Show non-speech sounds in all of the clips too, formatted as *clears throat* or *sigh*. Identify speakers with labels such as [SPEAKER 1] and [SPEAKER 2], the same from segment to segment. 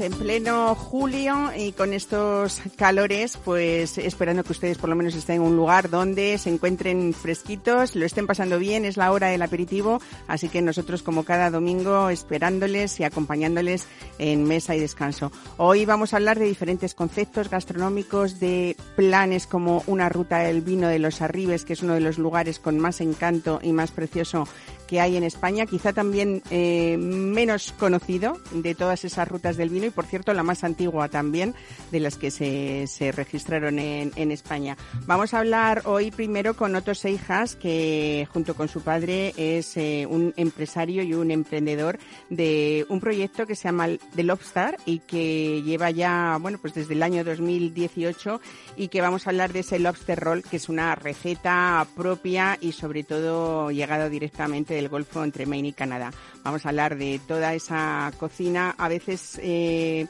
[SPEAKER 1] En pleno julio y con estos calores, pues esperando que ustedes por lo menos estén en un lugar donde se encuentren fresquitos, lo estén pasando bien, es la hora del aperitivo, así que nosotros como cada domingo esperándoles y acompañándoles en mesa y descanso. Hoy vamos a hablar de diferentes conceptos gastronómicos, de planes como una ruta del vino de los Arribes, que es uno de los lugares con más encanto y más precioso que hay en España, quizá también eh, menos conocido de todas esas rutas del vino y, por cierto, la más antigua también de las que se, se registraron en, en, España. Vamos a hablar hoy primero con Otto Seijas, que junto con su padre es eh, un empresario y un emprendedor de un proyecto que se llama The Lobster y que lleva ya, bueno, pues desde el año 2018 y que vamos a hablar de ese lobster roll, que es una receta propia y sobre todo llegado directamente del Golfo entre Maine y Canadá. Vamos a hablar de toda esa cocina, a veces eh,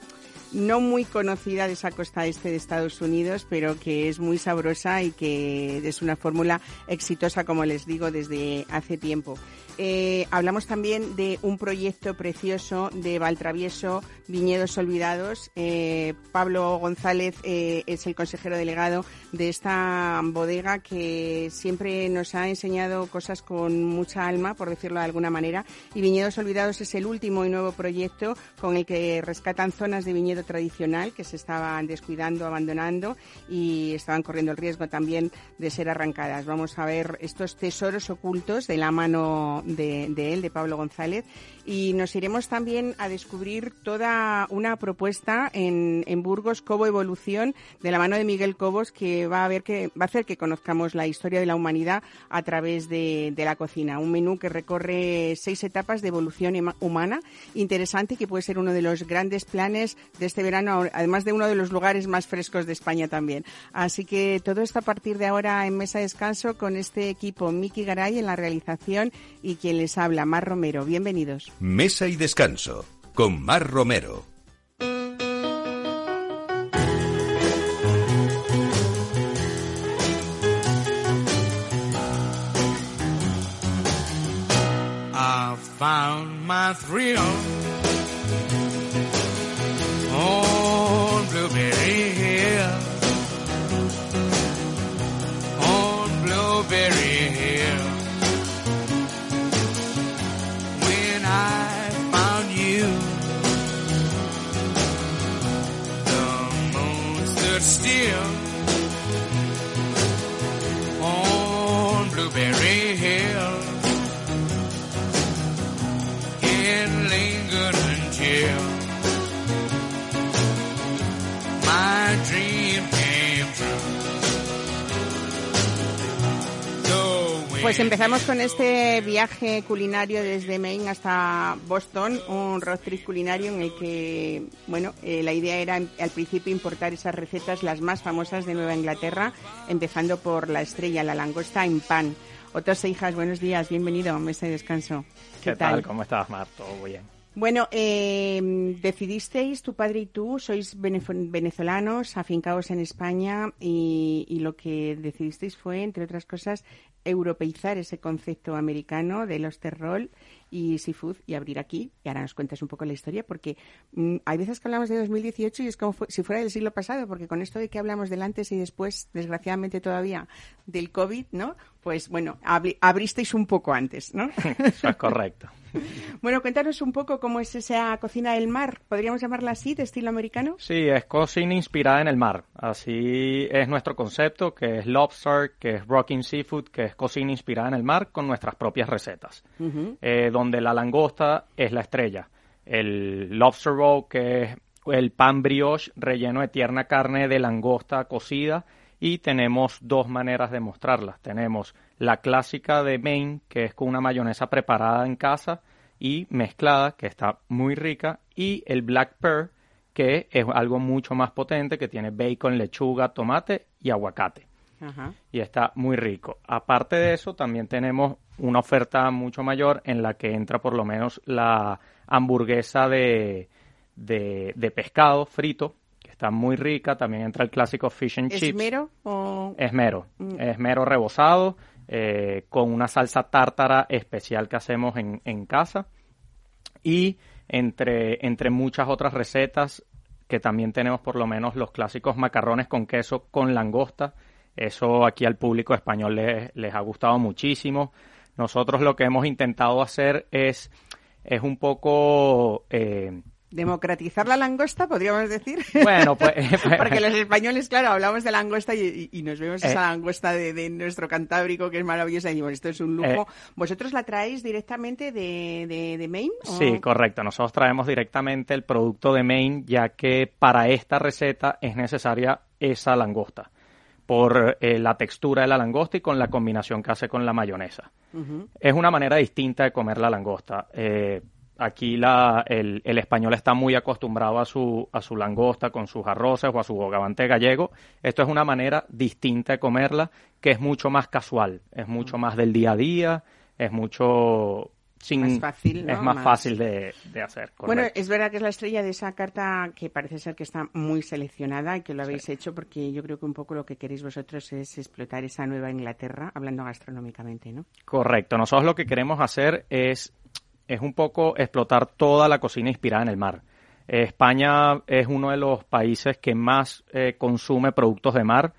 [SPEAKER 1] no muy conocida de esa costa este de Estados Unidos, pero que es muy sabrosa y que es una fórmula exitosa, como les digo, desde hace tiempo. Eh, hablamos también de un proyecto precioso de Valtravieso, Viñedos Olvidados. Eh, Pablo González eh, es el consejero delegado de esta bodega que siempre nos ha enseñado cosas con mucha alma, por decirlo de alguna manera. Y Viñedos Olvidados es el último y nuevo proyecto con el que rescatan zonas de viñedo tradicional que se estaban descuidando, abandonando y estaban corriendo el riesgo también de ser arrancadas. Vamos a ver estos tesoros ocultos de la mano de, de él, de Pablo González, y nos iremos también a descubrir toda una propuesta en, en, Burgos, Cobo Evolución, de la mano de Miguel Cobos, que va a, ver que, va a hacer que conozcamos la historia de la humanidad a través de, de la cocina. Un menú que recorre seis etapas de evolución humana, interesante, que puede ser uno de los grandes planes de este verano, además de uno de los lugares más frescos de España también. Así que todo esto a partir de ahora en Mesa de Descanso con este equipo, Miki Garay en la realización y quien les habla, Mar Romero. Bienvenidos.
[SPEAKER 2] Mesa y Descanso con Mar Romero.
[SPEAKER 3] I found my thrill on
[SPEAKER 1] Pues empezamos con este viaje culinario desde Maine hasta Boston, un road trip culinario en el que, bueno, eh, la idea era al principio importar esas recetas las más famosas de Nueva Inglaterra, empezando por la estrella, la langosta en pan. Otras hijas, buenos días, bienvenido a Mesa de Descanso.
[SPEAKER 4] ¿Qué, ¿Qué tal? tal? ¿Cómo estás, Mar? Todo bien.
[SPEAKER 1] Bueno, eh, decidisteis, tu padre y tú, sois venezolanos, afincados en España y, y, lo que decidisteis fue, entre otras cosas, europeizar ese concepto americano de los terrol y seafood y abrir aquí. Y ahora nos cuentas un poco la historia, porque mmm, hay veces que hablamos de 2018 y es como si fuera del siglo pasado, porque con esto de que hablamos del antes y después, desgraciadamente todavía, del COVID, ¿no? Pues bueno, abri abristeis un poco antes, ¿no? *laughs*
[SPEAKER 4] Eso es correcto. *laughs*
[SPEAKER 1] Bueno, cuéntanos un poco cómo es esa cocina del mar. ¿Podríamos llamarla así, de estilo americano?
[SPEAKER 4] Sí, es cocina inspirada en el mar. Así es nuestro concepto, que es lobster, que es rocking seafood, que es cocina inspirada en el mar con nuestras propias recetas. Uh -huh. eh, donde la langosta es la estrella. El lobster roll, que es el pan brioche relleno de tierna carne de langosta cocida. Y tenemos dos maneras de mostrarlas. Tenemos la clásica de Maine, que es con una mayonesa preparada en casa y mezclada, que está muy rica, y el black pearl, que es algo mucho más potente, que tiene bacon, lechuga, tomate y aguacate.
[SPEAKER 1] Ajá.
[SPEAKER 4] y está muy rico. Aparte de eso, también tenemos una oferta mucho mayor en la que entra por lo menos la hamburguesa de, de, de pescado frito, está muy rica. También entra el clásico fish and
[SPEAKER 1] ¿Es
[SPEAKER 4] chips.
[SPEAKER 1] mero o...?
[SPEAKER 4] Esmero.
[SPEAKER 1] Mm.
[SPEAKER 4] Esmero rebozado eh, con una salsa tártara especial que hacemos en, en casa. Y entre, entre muchas otras recetas que también tenemos por lo menos los clásicos macarrones con queso con langosta. Eso aquí al público español les, les ha gustado muchísimo. Nosotros lo que hemos intentado hacer es, es un poco... eh,
[SPEAKER 1] Democratizar la langosta, podríamos decir.
[SPEAKER 4] bueno, *laughs* pues...
[SPEAKER 1] Porque los españoles, claro, hablamos de langosta y, nos vemos esa
[SPEAKER 4] Eh.
[SPEAKER 1] langosta de, de nuestro Cantábrico que es maravillosa y decimos, esto es un lujo.
[SPEAKER 4] Eh.
[SPEAKER 1] ¿Vosotros la traéis directamente de, de, de Maine? o-
[SPEAKER 4] Sí, correcto. Nosotros traemos directamente el producto de Maine, ya que para esta receta es necesaria esa langosta, por eh, la textura de la langosta y con la combinación que hace con la mayonesa. Es una manera distinta de comer la langosta. Eh, aquí la, el, el español está muy acostumbrado a su, a su langosta con sus arroces o a su bogavante gallego. Esto es una manera distinta de comerla que es mucho más casual, es mucho más del día a día, es mucho... Sin,
[SPEAKER 1] Más fácil, ¿no?
[SPEAKER 4] Es más,
[SPEAKER 1] Más-
[SPEAKER 4] fácil de, de hacer.
[SPEAKER 1] Bueno, es verdad que es la estrella de esa carta que parece ser que está muy seleccionada y que lo habéis hecho porque yo creo que un poco lo que queréis vosotros es explotar esa nueva Inglaterra, hablando gastronómicamente, ¿no?
[SPEAKER 4] Correcto. Nosotros lo que queremos hacer es, es un poco explotar toda la cocina inspirada en el mar. Eh, España es uno de los países que más eh, consume productos de mar,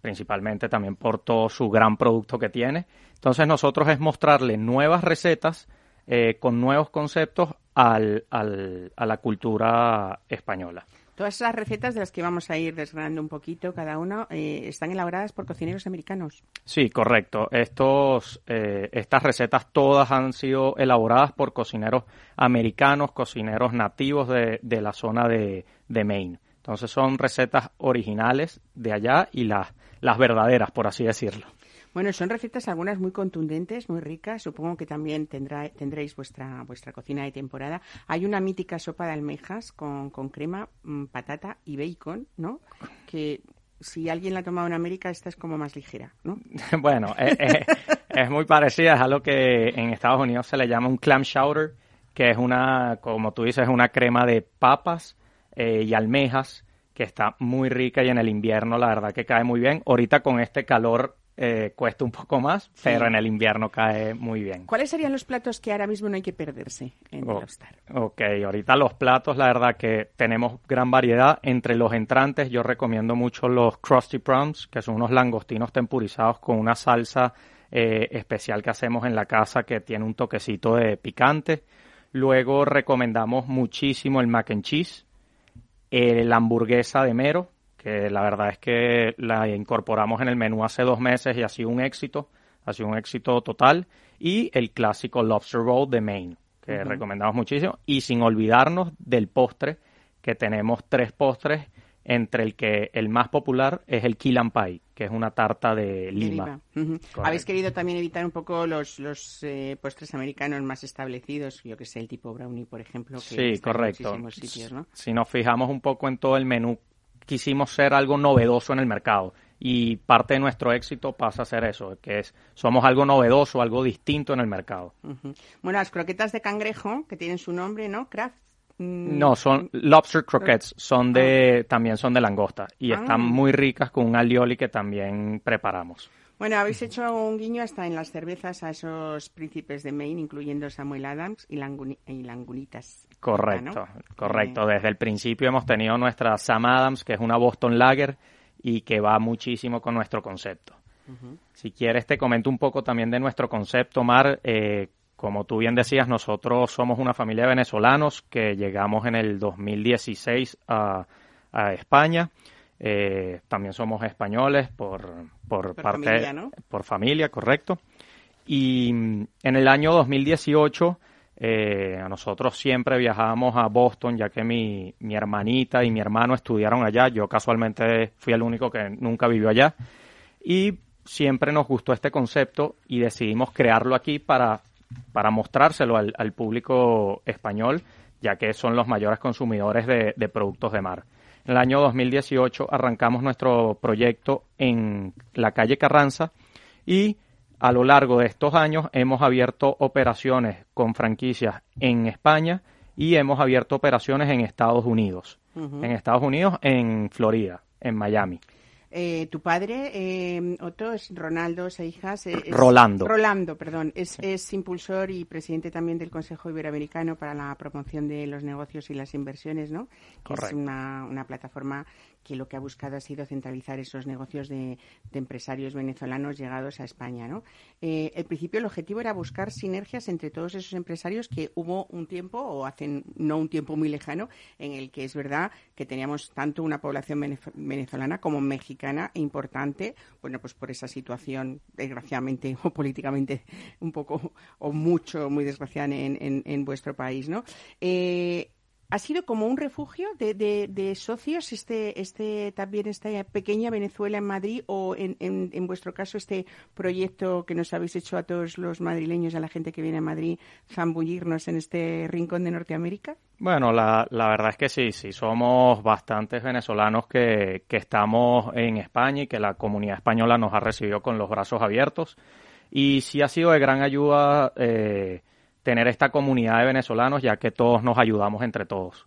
[SPEAKER 4] principalmente también por todo su gran producto que tiene. Entonces nosotros es mostrarle nuevas recetas eh, con nuevos conceptos a la cultura española.
[SPEAKER 1] Todas esas recetas de las que vamos a ir desgranando un poquito cada uno eh, están elaboradas por cocineros americanos.
[SPEAKER 4] Sí, correcto. Estos, eh, estas recetas todas han sido elaboradas por cocineros americanos, cocineros nativos de, de la zona de, de Maine. Entonces son recetas originales de allá y las, las verdaderas, por así decirlo.
[SPEAKER 1] Bueno, son recetas algunas muy contundentes, muy ricas. Supongo que también tendrá, tendréis vuestra, vuestra cocina de temporada. Hay una mítica sopa de almejas con, con crema, mm, patata y bacon, ¿no? Que si alguien la ha tomado en América, esta es como más ligera, ¿no? *laughs*
[SPEAKER 4] bueno, eh, eh, es muy parecida, a lo que en Estados Unidos se le llama un clam chowder, que es una, como tú dices, una crema de papas eh, y almejas que está muy rica y en el invierno la verdad que cae muy bien. Ahorita con este calor eh, cuesta un poco más, pero en el invierno cae muy bien.
[SPEAKER 1] ¿Cuáles serían los platos que ahora mismo no hay que perderse en
[SPEAKER 4] Oh,
[SPEAKER 1] Lobster?
[SPEAKER 4] ok, ahorita los platos, la verdad que tenemos gran variedad. Entre los entrantes yo recomiendo mucho los Krusty Prawns, que son unos langostinos tempurizados con una salsa eh, especial que hacemos en la casa que tiene un toquecito de picante. Luego recomendamos muchísimo el mac and cheese, eh, la hamburguesa de mero, que la verdad es que la incorporamos en el menú hace dos meses y ha sido un éxito, ha sido un éxito total, y el clásico lobster roll de Maine, que recomendamos muchísimo, y sin olvidarnos del postre, que tenemos tres postres, entre el que el más popular es el lime pie, que es una tarta de lima. Correcto.
[SPEAKER 1] Habéis querido también evitar un poco los, los eh, postres americanos más establecidos, yo que sé, el tipo brownie, por ejemplo, que
[SPEAKER 4] Sí,
[SPEAKER 1] está en
[SPEAKER 4] correcto.
[SPEAKER 1] muchísimos sitios, ¿no?
[SPEAKER 4] Si nos fijamos un poco en todo el menú, quisimos ser algo novedoso en el mercado. Y parte de nuestro éxito pasa a ser eso, que es somos algo novedoso, algo distinto en el mercado.
[SPEAKER 1] Bueno, las croquetas de cangrejo, que tienen su nombre, ¿no? Kraft. mm,
[SPEAKER 4] No, son lobster croquettes, son de también son de langosta y
[SPEAKER 1] Ah.
[SPEAKER 4] están muy ricas con un alioli que también preparamos.
[SPEAKER 1] Bueno, habéis hecho un guiño hasta en las cervezas a esos príncipes de Maine, incluyendo Samuel Adams y, y Langunitas.
[SPEAKER 4] Correcto,
[SPEAKER 1] ¿no?
[SPEAKER 4] correcto. Desde el principio hemos tenido nuestra Sam Adams, que es una Boston Lager y que va muchísimo con nuestro concepto. Si quieres, te comento un poco también de nuestro concepto, Mar. Eh, como tú bien decías, nosotros somos una familia de venezolanos que llegamos en el 2016 a, a España. Eh, también somos españoles por, por,
[SPEAKER 1] Por
[SPEAKER 4] parte
[SPEAKER 1] familia, ¿no?
[SPEAKER 4] por familia, correcto. Y mm, en el año 2018 eh, nosotros siempre viajábamos a Boston, ya que mi, mi hermanita y mi hermano estudiaron allá. Yo casualmente fui el único que nunca vivió allá. Y siempre nos gustó este concepto y decidimos crearlo aquí para, para mostrárselo al, al público español, ya que son los mayores consumidores de, de productos de mar. En el año 2018 arrancamos nuestro proyecto en la calle Carranza y a lo largo de estos años hemos abierto operaciones con franquicias en España y hemos abierto operaciones en Estados Unidos. En Estados Unidos, en Florida, en Miami.
[SPEAKER 1] Eh, tu padre, eh, Otto, es Ronaldo Seijas. es-
[SPEAKER 4] Rolando.
[SPEAKER 1] Rolando, perdón. Es, es impulsor y presidente también del Consejo Iberoamericano para la promoción de los negocios y las inversiones, ¿no? Que es
[SPEAKER 4] Correcto.
[SPEAKER 1] una, una plataforma que lo que ha buscado ha sido centralizar esos negocios de, empresarios venezolanos llegados a España, ¿no? Eh, principio el objetivo era buscar sinergias entre todos esos empresarios que hubo un tiempo, o hace no un tiempo muy lejano, en el que es verdad que teníamos tanto una población venez- venezolana como mexicana importante, bueno, pues por esa situación, desgraciadamente *laughs* o políticamente un poco o mucho, muy desgraciada en, en- en vuestro país, ¿no? Eh, ¿Ha sido como un refugio de, de- de socios este, este también esta pequeña Venezuela en Madrid o en, en, vuestro caso este proyecto que nos habéis hecho a todos los madrileños, a la gente que viene a Madrid, zambullirnos en este rincón de Norteamérica?
[SPEAKER 4] Bueno, la, la verdad es que sí, sí, somos bastantes venezolanos que, que estamos en España y que la comunidad española nos ha recibido con los brazos abiertos. Y sí ha sido de gran ayuda eh, tener esta comunidad de venezolanos, ya que todos nos ayudamos entre todos.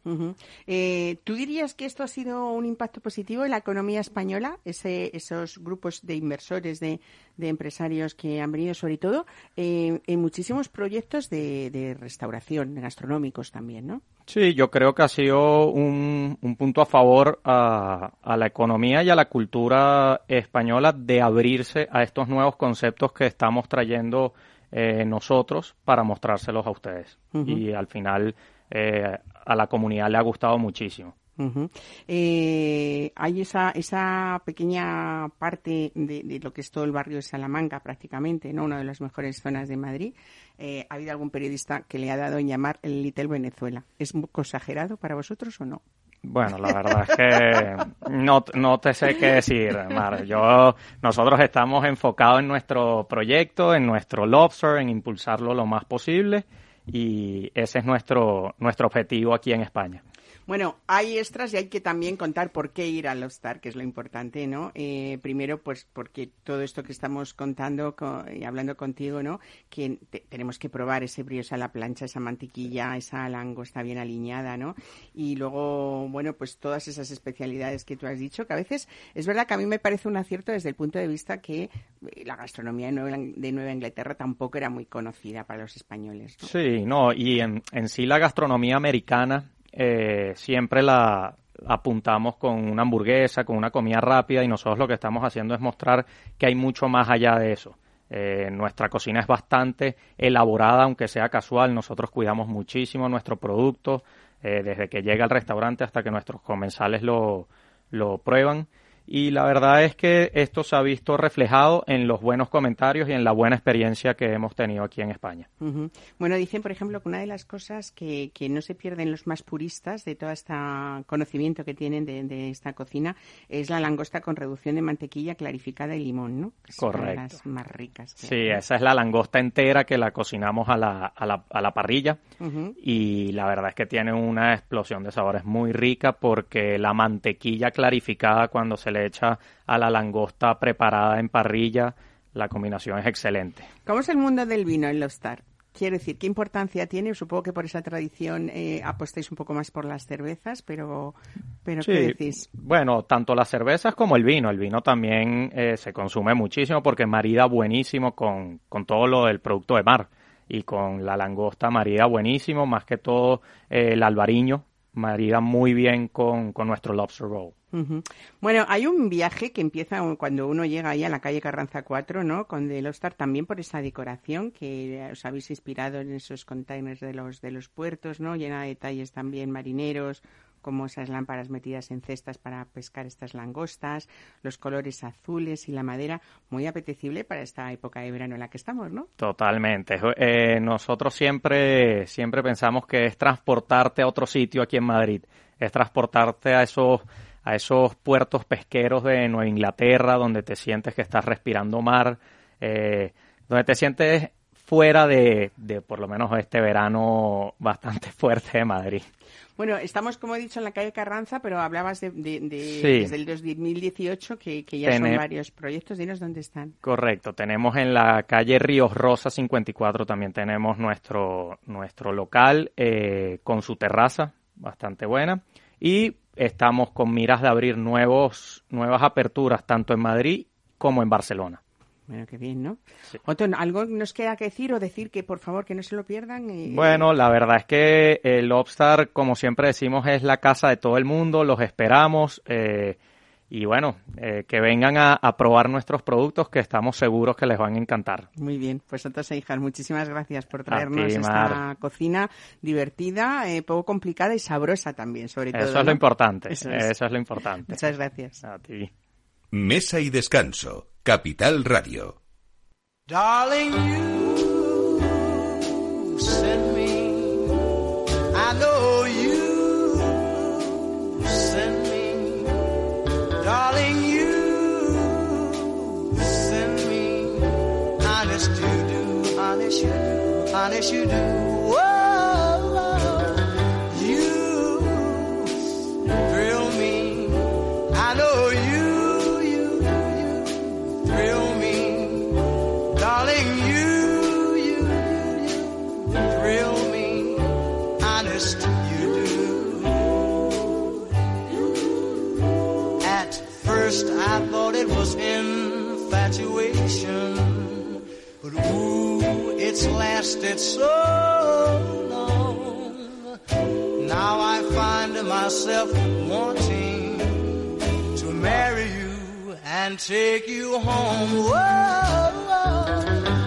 [SPEAKER 1] Eh, ¿Tú dirías que esto ha sido un impacto positivo en la economía española? Ese, esos grupos de inversores, de, de empresarios que han venido, sobre todo, eh, en muchísimos proyectos de, de restauración, gastronómicos también, ¿no?
[SPEAKER 4] Sí, yo creo que ha sido un, un punto a favor a, a la economía y a la cultura española de abrirse a estos nuevos conceptos que estamos trayendo eh, nosotros para mostrárselos a ustedes. Y al final eh, a la comunidad le ha gustado muchísimo.
[SPEAKER 1] Eh, hay esa, esa pequeña parte de, de lo que es todo el barrio de Salamanca, prácticamente, ¿no? Una de las mejores zonas de Madrid. Eh, ¿Ha habido algún periodista que le ha dado en llamar el Little Venezuela? ¿Es un poco exagerado para vosotros o no?
[SPEAKER 4] Bueno, la verdad es que no, no te sé qué decir, Mar. Yo, nosotros estamos enfocados en nuestro proyecto, en nuestro lobster, en impulsarlo lo más posible y ese es nuestro, nuestro objetivo aquí en España.
[SPEAKER 1] Bueno, hay extras y hay que también contar por qué ir al Star, que es lo importante, ¿no? Eh, primero, pues porque todo esto que estamos contando co- y hablando contigo, ¿no? Que te- tenemos que probar ese brioche a la plancha, esa mantequilla, esa langosta bien alineada, ¿no? Y luego, bueno, pues todas esas especialidades que tú has dicho, que a veces es verdad que a mí me parece un acierto desde el punto de vista que eh, la gastronomía de Nueva, Inglaterra tampoco era muy conocida para los españoles.
[SPEAKER 4] Sí, no, y en, en sí la gastronomía americana eh, siempre la apuntamos con una hamburguesa, con una comida rápida y nosotros lo que estamos haciendo es mostrar que hay mucho más allá de eso. Eh, nuestra cocina es bastante elaborada, aunque sea casual. Nosotros cuidamos muchísimo nuestro producto, eh, desde que llega al restaurante hasta que nuestros comensales lo, lo prueban. Y la verdad es que esto se ha visto reflejado en los buenos comentarios y en la buena experiencia que hemos tenido aquí en España.
[SPEAKER 1] Bueno, dicen, por ejemplo, que una de las cosas que, que no se pierden los más puristas de todo este conocimiento que tienen de, de esta cocina es la langosta con reducción de mantequilla clarificada y limón, ¿no? Que
[SPEAKER 4] Correcto.
[SPEAKER 1] las más ricas. que
[SPEAKER 4] Sí,
[SPEAKER 1] hay.
[SPEAKER 4] esa es la langosta entera que la cocinamos a la, a la, a la parrilla y la verdad es que tiene una explosión de sabores muy rica porque la mantequilla clarificada cuando se le echa a la langosta preparada en parrilla, la combinación es excelente.
[SPEAKER 1] ¿Cómo es el mundo del vino en Lobstar? Quiero decir, ¿qué importancia tiene? Supongo que por esa tradición eh, apostáis un poco más por las cervezas, pero, pero ¿qué
[SPEAKER 4] Sí,
[SPEAKER 1] decís?
[SPEAKER 4] bueno, tanto las cervezas como el vino. El vino también eh, se consume muchísimo porque marida buenísimo con, con todo lo del producto de mar. Y con la langosta marida buenísimo, más que todo eh, el albariño marida muy bien con, con nuestro lobster roll.
[SPEAKER 1] Bueno, hay un viaje que empieza cuando uno llega ahí a la calle Carranza 4, ¿no? Con The Lobster también por esa decoración que os habéis inspirado en esos containers de los de los puertos, ¿no? Llena de detalles también marineros, como esas lámparas metidas en cestas para pescar estas langostas, los colores azules y la madera, muy apetecible para esta época de verano en la que estamos, ¿no?
[SPEAKER 4] Totalmente. Eh, nosotros siempre, siempre pensamos que es transportarte a otro sitio aquí en Madrid, es transportarte a esos, a esos puertos pesqueros de Nueva Inglaterra, donde te sientes que estás respirando mar, eh, donde te sientes fuera de, de por lo menos este verano bastante *laughs* fuerte de Madrid.
[SPEAKER 1] Bueno, estamos, como he dicho, en la calle Carranza, pero hablabas de, de- de-
[SPEAKER 4] Sí.
[SPEAKER 1] desde el 2018, que, que ya son varios proyectos. Dinos dónde están.
[SPEAKER 4] Correcto, tenemos en la calle Ríos Rosa 54 también tenemos nuestro, nuestro local eh, con su terraza bastante buena y estamos con miras de abrir nuevos, nuevas aperturas tanto en Madrid como en Barcelona.
[SPEAKER 1] Bueno, qué bien, ¿no?
[SPEAKER 4] Sí.
[SPEAKER 1] Otto, ¿algo nos queda que decir o decir que, por favor, que no se lo pierdan? Eh,
[SPEAKER 4] Bueno, la verdad es que el Lobstar, como siempre decimos, es la casa de todo el mundo, los esperamos eh, y bueno, eh, que vengan a, a probar nuestros productos que estamos seguros que les van a encantar.
[SPEAKER 1] Muy bien, pues Santos e hijas, muchísimas gracias por traernos
[SPEAKER 4] ti,
[SPEAKER 1] esta cocina divertida, eh, poco complicada y sabrosa también, sobre todo.
[SPEAKER 4] Eso es
[SPEAKER 1] ¿no?
[SPEAKER 4] lo importante,
[SPEAKER 1] Eso
[SPEAKER 4] eso
[SPEAKER 1] es.
[SPEAKER 4] es, lo importante.
[SPEAKER 1] Muchas gracias.
[SPEAKER 4] A ti.
[SPEAKER 2] Mesa y descanso. Capital Radio.
[SPEAKER 3] Darling, you Darling, you send me. Honest you do, honest you do, honest you do. It's lasted so long. Now I find myself wanting to marry you and take you home. Whoa, you,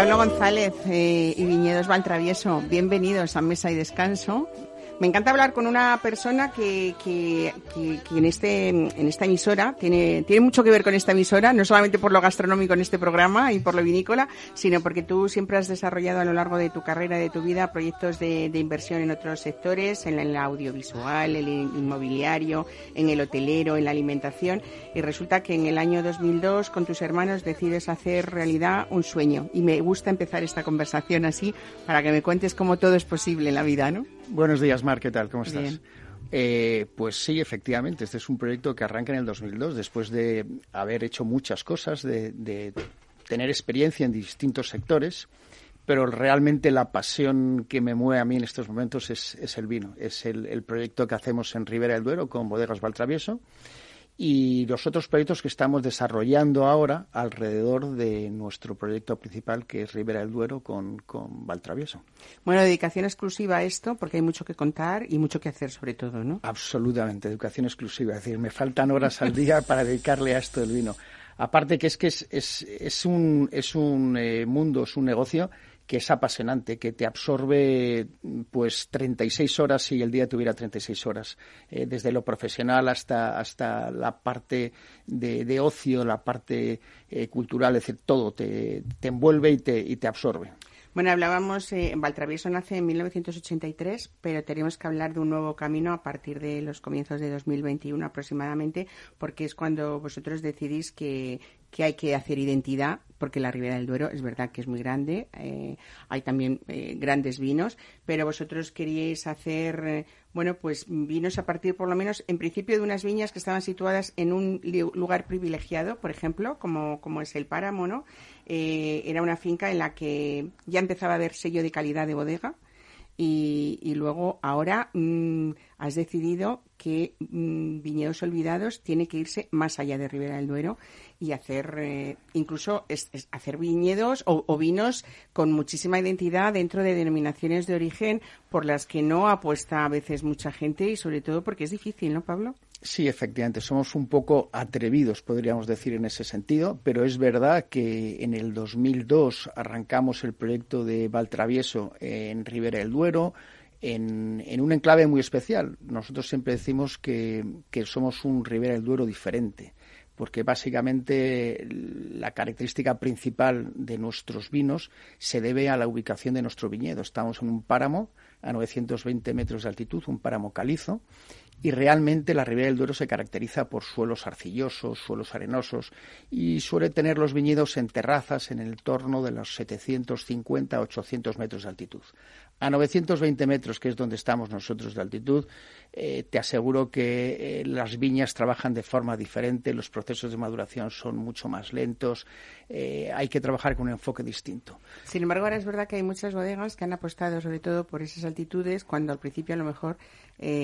[SPEAKER 1] Pablo González eh, y Viñedos Valtravieso, bienvenidos a Mesa y Descanso. Me encanta hablar con una persona que, que, que- en, este, en esta emisora tiene, tiene mucho que ver con esta emisora, no solamente por lo gastronómico en este programa y por lo vinícola, sino porque tú siempre has desarrollado a lo largo de tu carrera, de tu vida, proyectos de, inversión en otros sectores, en el audiovisual, el inmobiliario, en el hotelero, en la alimentación. Y resulta que en el año 2002, con tus hermanos, decides hacer realidad un sueño. Y me gusta empezar esta conversación así para que me cuentes cómo todo es posible en la vida, ¿no?
[SPEAKER 5] Buenos días, Mar, ¿qué tal? ¿Cómo estás?
[SPEAKER 1] Bien.
[SPEAKER 5] Eh, pues sí, efectivamente, este es un proyecto que arranca en el 2002, después de haber hecho muchas cosas, de, de tener experiencia en distintos sectores, pero realmente la pasión que me mueve a mí en estos momentos es, es el vino, es el, el proyecto que hacemos en Ribera del Duero con Bodegas Valtravieso y los otros proyectos que estamos desarrollando ahora alrededor de nuestro proyecto principal que es Ribera del Duero con, con Valtravieso.
[SPEAKER 1] Bueno, dedicación exclusiva a esto, porque hay mucho que contar y mucho que hacer sobre todo, ¿no?
[SPEAKER 5] Absolutamente, educación exclusiva. Es decir, me faltan horas al día *laughs* para dedicarle a esto del vino. Aparte que es que es, es, es un, es un eh, mundo, es un negocio que es apasionante, que te absorbe pues 36 horas si el día tuviera 36 horas, eh, desde lo profesional hasta, hasta la parte de, de ocio, la parte eh, cultural, es decir, todo te, te envuelve y te, y te absorbe.
[SPEAKER 1] Bueno, hablábamos, eh, Valtravieso nace en 1983, pero tenemos que hablar de un nuevo camino a partir de los comienzos de 2021 aproximadamente, porque es cuando vosotros decidís que, que hay que hacer identidad, porque la Ribera del Duero es verdad que es muy grande, eh, hay también eh, grandes vinos, pero vosotros queríais hacer, eh, bueno, pues vinos a partir por lo menos, en principio, de unas viñas que estaban situadas en un lugar privilegiado, por ejemplo, como, es el Páramo, ¿no? Eh, era una finca en la que ya empezaba a haber sello de calidad de bodega y, y luego ahora mm, has decidido que mm, Viñedos Olvidados tiene que irse más allá de Ribera del Duero y hacer eh, incluso hacer viñedos o, o vinos con muchísima identidad dentro de denominaciones de origen por las que no apuesta a veces mucha gente y sobre todo porque es difícil, ¿no, Pablo?
[SPEAKER 5] Sí, efectivamente, somos un poco atrevidos, podríamos decir, en ese sentido, pero es verdad que en el 2002 arrancamos el proyecto de Valtravieso en Ribera del Duero, en, en un enclave muy especial. Nosotros siempre decimos que, que somos un Ribera del Duero diferente, porque básicamente la característica principal de nuestros vinos se debe a la ubicación de nuestro viñedo. Estamos en un páramo a 920 metros de altitud, un páramo calizo, y realmente la Ribera del Duero se caracteriza por suelos arcillosos, suelos arenosos y suele tener los viñedos en terrazas en el torno de los 750 800 metros de altitud. A 920 metros, que es donde estamos nosotros de altitud, eh, te aseguro que eh, las viñas trabajan de forma diferente, los procesos de maduración son mucho más lentos, eh, hay que trabajar con un enfoque distinto.
[SPEAKER 1] Sin embargo, ahora es verdad que hay muchas bodegas que han apostado sobre todo por esas altitudes, cuando al principio a lo mejor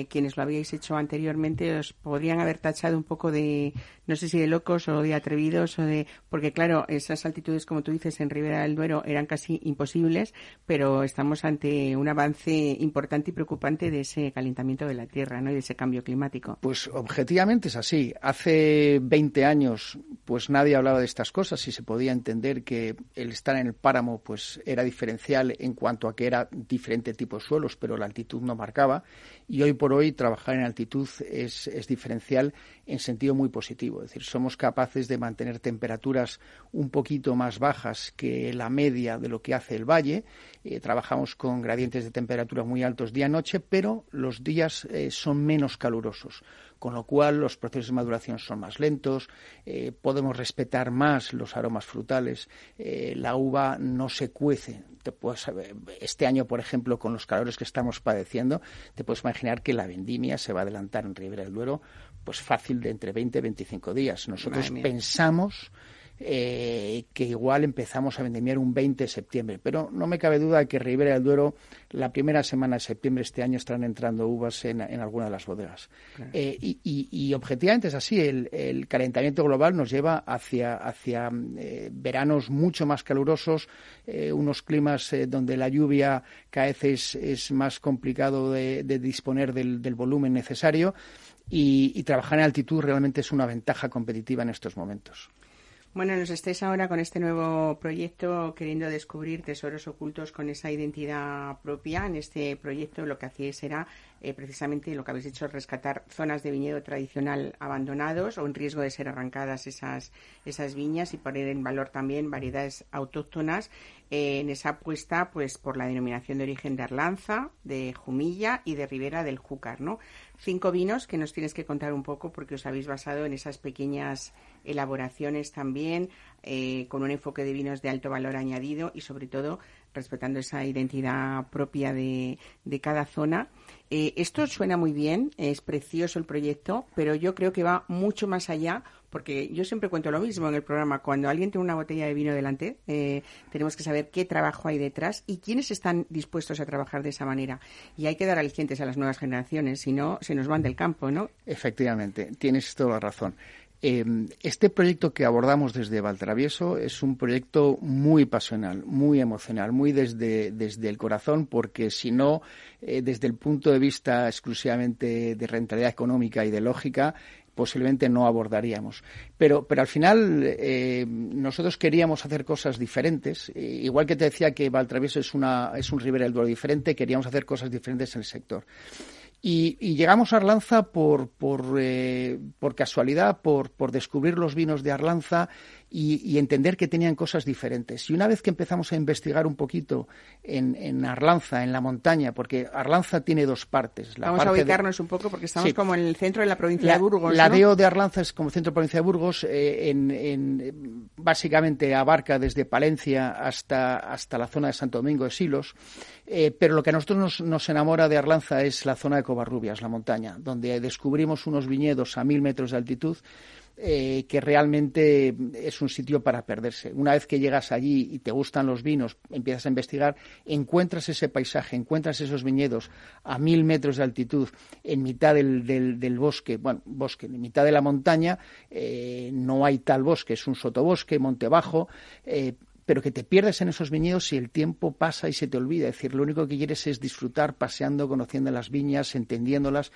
[SPEAKER 1] quienes lo habíais hecho anteriormente os podrían haber tachado un poco de, no sé si de locos o de atrevidos o de, porque claro, esas altitudes como tú dices en Ribera del Duero eran casi imposibles, pero estamos ante un avance importante y preocupante de ese calentamiento de la tierra, ¿no? Y de ese cambio climático.
[SPEAKER 5] Pues objetivamente es así. Hace 20 años, pues nadie hablaba de estas cosas y se podía entender que el estar en el páramo, pues era diferencial en cuanto a que era diferente tipo de suelos, pero la altitud no marcaba y hoy por hoy trabajar en altitud es, diferencial en sentido muy positivo. Es decir, somos capaces de mantener temperaturas un poquito más bajas que la media de lo que hace el valle. Eh, trabajamos con gradientes de temperatura muy altos día-noche, pero los días eh, son menos calurosos con lo cual los procesos de maduración son más lentos, eh, podemos respetar más los aromas frutales, eh, la uva no se cuece. Te puedes, este año, por ejemplo, con los calores que estamos padeciendo, te puedes imaginar que la vendimia se va a adelantar en Ribera del Duero pues fácil de entre 20 y 25 días. Nosotros pensamos eh, que igual empezamos a vendimiar un 20 de septiembre. Pero no me cabe duda de que Ribera del Duero, la primera semana de septiembre este año, estarán entrando uvas en, en alguna de las bodegas. Eh, y, objetivamente es así, el, calentamiento global nos lleva hacia, hacia eh, veranos mucho más calurosos, unos climas donde la lluvia cada vez es, más complicado de, disponer del, volumen necesario. y, trabajar en altitud realmente es una ventaja competitiva en estos momentos.
[SPEAKER 1] Bueno, nos estés ahora con este nuevo proyecto queriendo descubrir tesoros ocultos con esa identidad propia. En este proyecto lo que hacéis será eh, precisamente lo que habéis hecho, rescatar zonas de viñedo tradicional abandonados o en riesgo de ser arrancadas esas, esas viñas y poner en valor también variedades autóctonas en esa apuesta pues por la denominación de origen de Arlanza, de Jumilla y de Ribera del Júcar, ¿no? Cinco vinos que nos tienes que contar un poco porque os habéis basado en esas pequeñas elaboraciones también, eh, con un enfoque de vinos de alto valor añadido y sobre todo respetando esa identidad propia de, de cada zona. Eh, esto suena muy bien, es precioso el proyecto, pero yo creo que va mucho más allá, porque yo siempre cuento lo mismo en el programa. Cuando alguien tiene una botella de vino delante, eh, tenemos que saber qué trabajo hay detrás y quiénes están dispuestos a trabajar de esa manera. Y hay que dar alicientes a las nuevas generaciones, si no, se nos van del campo, ¿no?
[SPEAKER 5] Efectivamente, tienes toda la razón. Em, este proyecto que abordamos desde Valtravieso es un proyecto muy pasional, muy emocional, muy desde, desde el corazón, porque si no, eh, desde el punto de vista exclusivamente de rentabilidad económica y de lógica, posiblemente no abordaríamos. Pero, pero al final eh, nosotros queríamos hacer cosas diferentes. igual que te decía que Valtravieso es, una, es un Ribera del Duero diferente, queríamos hacer cosas diferentes en el sector. Y, llegamos a Arlanza por, por, eh, por casualidad, por, por, descubrir los vinos de Arlanza y, entender que tenían cosas diferentes. Y una vez que empezamos a investigar un poquito en, en Arlanza, en la montaña, porque Arlanza tiene dos partes.
[SPEAKER 1] Vamos a ubicarnos un poco porque estamos como en el centro de la provincia de Burgos.
[SPEAKER 5] La DEO de Arlanza es como centro de la provincia de Burgos, eh, en, básicamente abarca desde Palencia hasta, hasta la zona de Santo Domingo de Silos. Eh, pero lo que a nosotros nos, nos, enamora de Arlanza es la zona de Covarrubias, la montaña, donde descubrimos unos viñedos a mil metros de altitud eh, que realmente es un sitio para perderse. Una vez que llegas allí y te gustan los vinos, empiezas a investigar, encuentras ese paisaje, encuentras esos viñedos a mil metros de altitud, en mitad del, del, bosque, bueno, bosque, en mitad de la montaña, eh, no hay tal bosque, es un sotobosque, monte bajo, eh, pero que te pierdes en esos viñedos y el tiempo pasa y se te olvida. Es decir, lo único que quieres es disfrutar paseando, conociendo las viñas, entendiéndolas.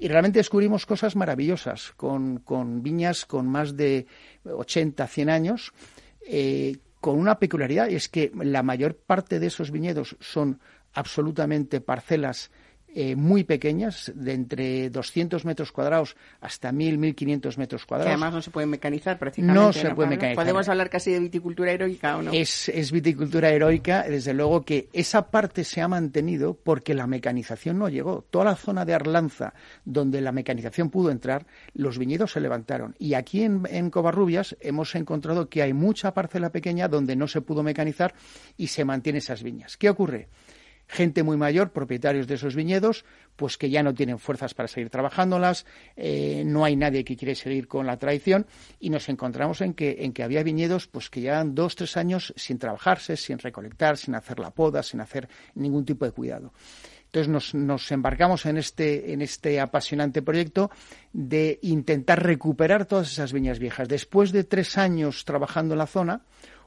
[SPEAKER 5] Y realmente descubrimos cosas maravillosas con, con viñas con más de 80, 100 años, eh, con una peculiaridad, y es que la mayor parte de esos viñedos son absolutamente parcelas eh, muy pequeñas, de entre 200 metros cuadrados hasta 1.000, 1.500 metros
[SPEAKER 1] Que
[SPEAKER 5] cuadrados.
[SPEAKER 1] además no se puede mecanizar prácticamente.
[SPEAKER 5] No se puede mecanizar.
[SPEAKER 1] Podemos hablar casi de viticultura heroica o no.
[SPEAKER 5] Es, es viticultura heroica, desde luego que esa parte se ha mantenido porque la mecanización no llegó. Toda la zona de Arlanza, donde la mecanización pudo entrar, los viñedos se levantaron. Y aquí en, en Covarrubias hemos encontrado que hay mucha parcela pequeña donde no se pudo mecanizar y se mantienen esas viñas. ¿Qué ocurre? Gente muy mayor, propietarios de esos viñedos, pues que ya no tienen fuerzas para seguir trabajándolas, eh, no hay nadie que quiere seguir con la tradición y nos encontramos en que, en que había viñedos pues que llevan dos, tres años sin trabajarse, sin recolectar, sin hacer la poda, sin hacer ningún tipo de cuidado. Entonces nos, nos embarcamos en este, en este apasionante proyecto de intentar recuperar todas esas viñas viejas. Después de tres años trabajando en la zona,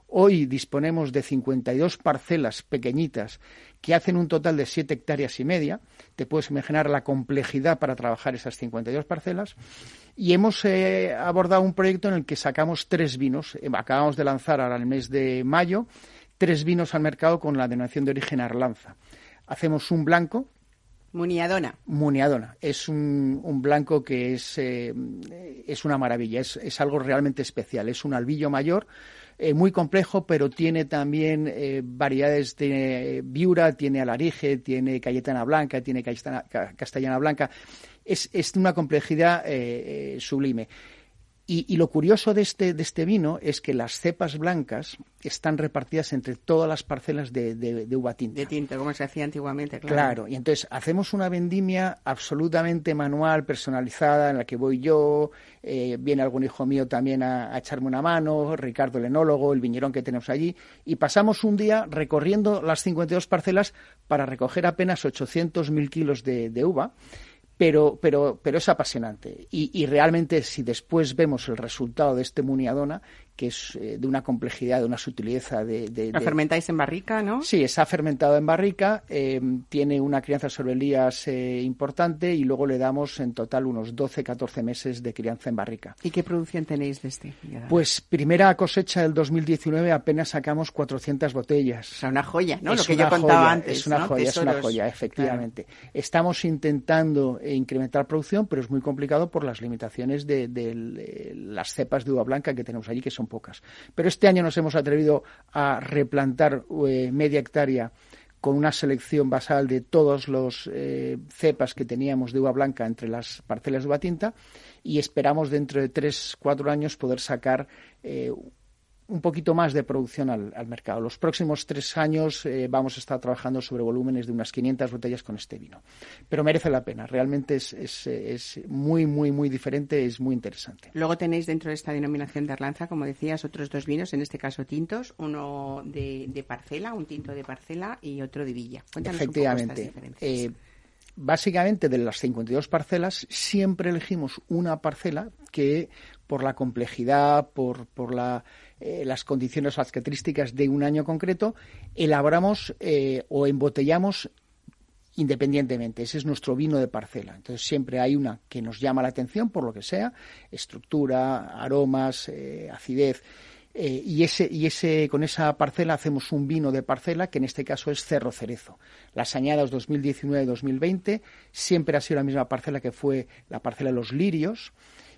[SPEAKER 5] Hoy disponemos de 52 parcelas pequeñitas que hacen un total de 7 hectáreas y media. Te puedes imaginar la complejidad para trabajar esas 52 parcelas. Y hemos eh, abordado un proyecto en el que sacamos tres vinos. Eh, acabamos de lanzar ahora en el mes de mayo tres vinos al mercado con la denominación de origen Arlanza. Hacemos un blanco,
[SPEAKER 1] Muniadona.
[SPEAKER 5] Muniadona. Es un, un blanco que es, eh, es una maravilla, es, es, algo realmente especial. Es un albillo mayor, eh, muy complejo, pero tiene también eh, variedades de viura, tiene alarige, tiene cayetana blanca, tiene castellana, castellana blanca. Es, es una complejidad eh, sublime. Y, y, lo curioso de este, de este vino es que las cepas blancas están repartidas entre todas las parcelas de, de, de uva tinta.
[SPEAKER 1] De tinta, como se hacía antiguamente, claro.
[SPEAKER 5] Claro, y entonces hacemos una vendimia absolutamente manual, personalizada, en la que voy yo, eh, viene algún hijo mío también a, a, echarme una mano, Ricardo el enólogo, el viñerón que tenemos allí, y pasamos un día recorriendo las 52 parcelas para recoger apenas 800.000 kilos de, de uva pero, pero, pero es apasionante. Y, y, realmente, si después vemos el resultado de este Muniadona, que es eh, de una complejidad, de una sutileza. De, de,
[SPEAKER 1] ¿Lo fermentáis en barrica, no?
[SPEAKER 5] Sí, está fermentado en barrica, eh, tiene una crianza sobre elías eh, importante y luego le damos en total unos 12-14 meses de crianza en barrica.
[SPEAKER 1] ¿Y qué producción tenéis de este?
[SPEAKER 5] Pues primera cosecha del 2019 apenas sacamos 400 botellas.
[SPEAKER 1] O sea, una joya, ¿no?
[SPEAKER 5] Es
[SPEAKER 1] Lo que yo contaba
[SPEAKER 5] joya,
[SPEAKER 1] antes.
[SPEAKER 5] Es una
[SPEAKER 1] ¿no?
[SPEAKER 5] joya,
[SPEAKER 1] Tesoros.
[SPEAKER 5] es una joya, efectivamente. Claro. Estamos intentando incrementar producción, pero es muy complicado por las limitaciones de, de, de las cepas de uva blanca que tenemos allí, que son pocas. Pero este año nos hemos atrevido a replantar eh, media hectárea con una selección basal de todos los eh, cepas que teníamos de uva blanca entre las parcelas de uva tinta y esperamos dentro de tres, cuatro años poder sacar eh, un poquito más de producción al, al, mercado. Los próximos tres años eh, vamos a estar trabajando sobre volúmenes de unas 500 botellas con este vino. Pero merece la pena, realmente es, es, es, muy, muy, muy diferente, es muy interesante.
[SPEAKER 1] Luego tenéis dentro de esta denominación de Arlanza, como decías, otros dos vinos, en este caso tintos, uno de, de parcela, un tinto de parcela y otro de villa. Cuéntanos
[SPEAKER 5] Efectivamente.
[SPEAKER 1] Un poco estas
[SPEAKER 5] eh, básicamente de las 52 parcelas siempre elegimos una parcela que por la complejidad, por, por la, eh, las condiciones características de un año concreto, elaboramos eh, o embotellamos independientemente. Ese es nuestro vino de parcela. Entonces siempre hay una que nos llama la atención por lo que sea, estructura, aromas, eh, acidez. Y ese, y ese, con esa parcela hacemos un vino de parcela que en este caso es Cerro Cerezo. Las añadas 2019-2020 siempre ha sido la misma parcela que fue la parcela de los lirios.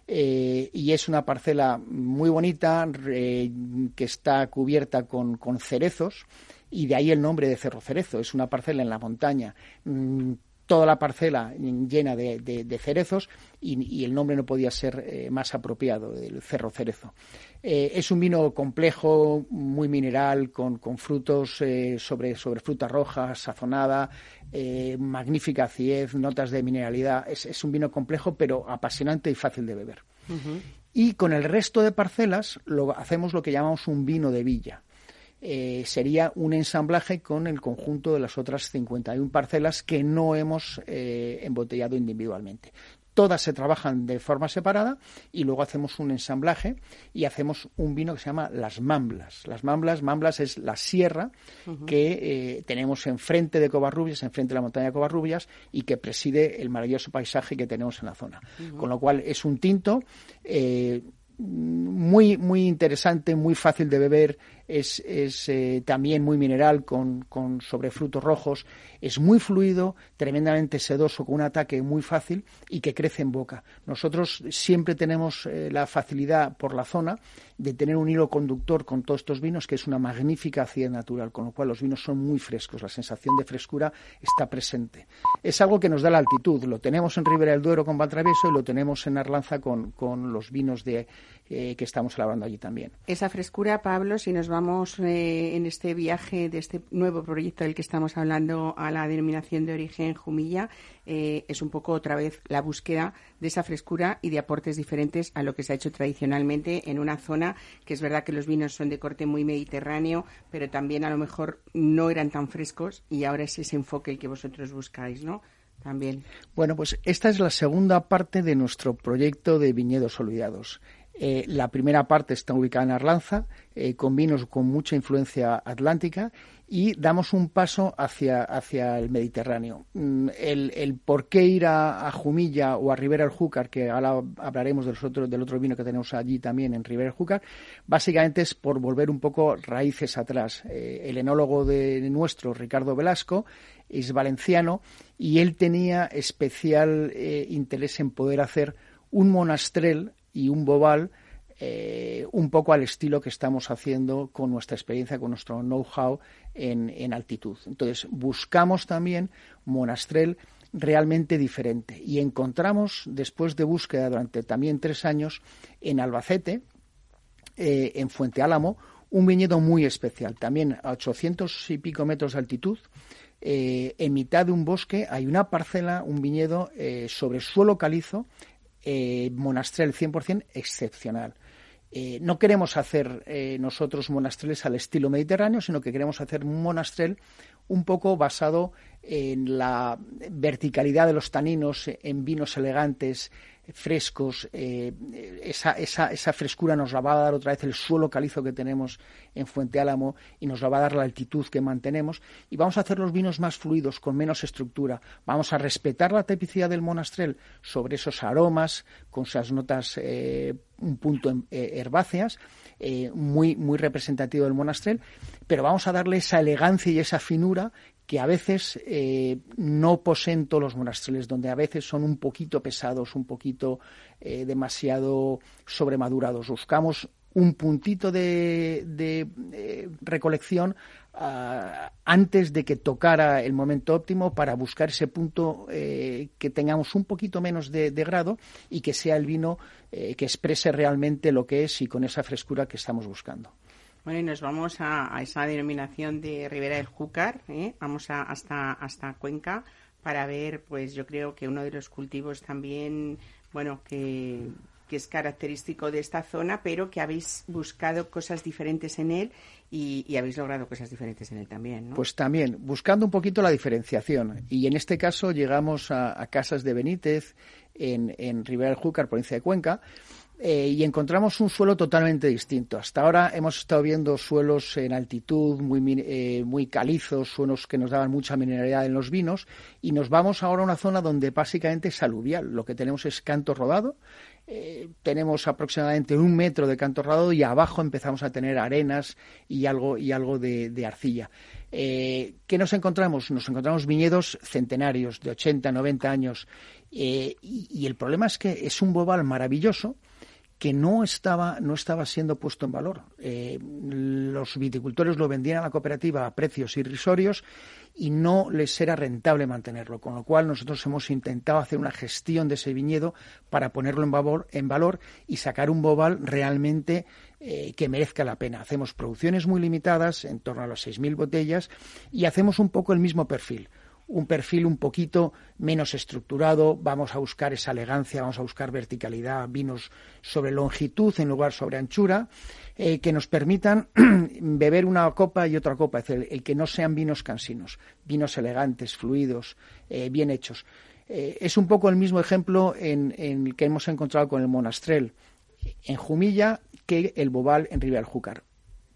[SPEAKER 5] Eh, y es una parcela muy bonita que está cubierta con, con, cerezos y de ahí el nombre de Cerro Cerezo. Es una parcela en la montaña. Toda la parcela llena de, de, de cerezos y, y, el nombre no podía ser eh, más apropiado, el Cerro Cerezo. Eh, es un vino complejo, muy mineral, con, con frutos eh, sobre, sobre, fruta roja, sazonada, magnífica acidez, notas de mineralidad. Es, es, un vino complejo, pero apasionante y fácil de beber. Uh -huh. Y con el resto de parcelas lo, hacemos lo que llamamos un vino de villa. Eh, sería un ensamblaje con el conjunto de las otras 51 parcelas que no hemos eh, embotellado individualmente. Todas se trabajan de forma separada y luego hacemos un ensamblaje y hacemos un vino que se llama las mamblas. Las mamblas, mamblas es la sierra uh -huh. que eh, tenemos enfrente de Covarrubias, enfrente de la montaña de Covarrubias y que preside el maravilloso paisaje que tenemos en la zona. Uh -huh. Con lo cual es un tinto muy, muy interesante, muy fácil de beber, es, eh, también muy mineral con, con sobre frutos rojos, es muy fluido, tremendamente sedoso, con un ataque muy fácil y que crece en boca. Nosotros siempre tenemos eh, la facilidad por la zona de tener un hilo conductor con todos estos vinos, que es una magnífica acidez natural, con lo cual los vinos son muy frescos, la sensación de frescura está presente. Es algo que nos da la altitud, lo tenemos en Ribera del Duero con Valtravieso y lo tenemos en Arlanza con, los vinos de, eh, que estamos elaborando allí también.
[SPEAKER 1] Esa frescura, Pablo, si nos eh, en este viaje de este nuevo proyecto del que estamos hablando a la denominación de origen Jumilla, eh, es un poco otra vez la búsqueda de esa frescura y de aportes diferentes a lo que se ha hecho tradicionalmente en una zona que es verdad que los vinos son de corte muy mediterráneo, pero también a lo mejor no eran tan frescos y ahora es ese enfoque el que vosotros buscáis, ¿no? También.
[SPEAKER 5] Bueno, pues esta es la segunda parte de nuestro proyecto de viñedos olvidados. Eh, la primera parte está ubicada en Arlanza, eh, con vinos con mucha influencia atlántica, y damos un paso hacia, hacia el Mediterráneo. Mm, el, por qué ir a, Jumilla o a Ribera del Júcar, que ahora hablaremos del otro, del otro vino que tenemos allí también en Ribera del Júcar, básicamente es por volver un poco raíces atrás. Eh, el enólogo de nuestro, Ricardo Velasco, es valenciano y él tenía especial interés en poder hacer un monastrel y un bobal eh, un poco al estilo que estamos haciendo con nuestra experiencia, con nuestro know-how en, altitud. Entonces, buscamos también monastrel realmente diferente y encontramos, después de búsqueda durante también tres años, en Albacete, eh, en Fuente Álamo, un viñedo muy especial, también a 800 y pico metros de altitud, eh, en mitad de un bosque hay una parcela, un viñedo sobre suelo calizo eh, monastrel 100% excepcional. Eh, no queremos hacer eh, nosotros monastreles al estilo mediterráneo, sino que queremos hacer un monastrel un poco basado en la verticalidad de los taninos, en vinos elegantes, frescos, eh, esa, esa, esa, frescura nos la va a dar otra vez el suelo calizo que tenemos en Fuente Álamo y nos la va a dar la altitud que mantenemos y vamos a hacer los vinos más fluidos, con menos estructura. Vamos a respetar la tipicidad del monastrel sobre esos aromas, con esas notas eh, un punto eh, herbáceas, muy, muy representativo del monastrel, pero vamos a darle esa elegancia y esa finura que a veces eh, no poseen todos los monastreles, donde a veces son un poquito pesados, un poquito eh, demasiado sobremadurados. Buscamos un puntito de, eh, recolección ah, antes de que tocara el momento óptimo para buscar ese punto que tengamos un poquito menos de, grado y que sea el vino que exprese realmente lo que es y con esa frescura que estamos buscando.
[SPEAKER 1] Bueno, y nos vamos a, esa denominación de Ribera del Júcar, ¿eh? vamos a, hasta, hasta Cuenca para ver, pues yo creo que uno de los cultivos también, bueno, que, es característico de esta zona, pero que habéis buscado cosas diferentes en él y, habéis logrado cosas diferentes en él también, ¿no?
[SPEAKER 5] Pues también, buscando un poquito la diferenciación. Y en este caso llegamos a, Casas de Benítez, en, en Ribera del Júcar, provincia de Cuenca, eh, y encontramos un suelo totalmente distinto. Hasta ahora hemos estado viendo suelos en altitud, muy, eh, muy calizos, suelos que nos daban mucha mineralidad en los vinos, y nos vamos ahora a una zona donde básicamente es aluvial. Lo que tenemos es canto rodado, eh, tenemos aproximadamente un metro de canto rodado y abajo empezamos a tener arenas y algo, y algo de, arcilla. ¿Qué nos encontramos? Nos encontramos viñedos centenarios de 80, 90 años. y, y, el problema es que es un bobal maravilloso, que no estaba, no estaba siendo puesto en valor. Eh, los viticultores lo vendían a la cooperativa a precios irrisorios y no les era rentable mantenerlo, con lo cual nosotros hemos intentado hacer una gestión de ese viñedo para ponerlo en valor, en valor y sacar un bobal realmente eh, que merezca la pena. Hacemos producciones muy limitadas, en torno a las 6.000 botellas, y hacemos un poco el mismo perfil un perfil un poquito menos estructurado, vamos a buscar esa elegancia, vamos a buscar verticalidad, vinos sobre longitud en lugar sobre anchura, eh, que nos permitan *clears throat* beber una copa y otra copa, es decir, el, que no sean vinos cansinos, vinos elegantes, fluidos, eh, bien hechos. Eh, es un poco el mismo ejemplo en, el que hemos encontrado con el monastrel en Jumilla que el Bobal en Ribera Júcar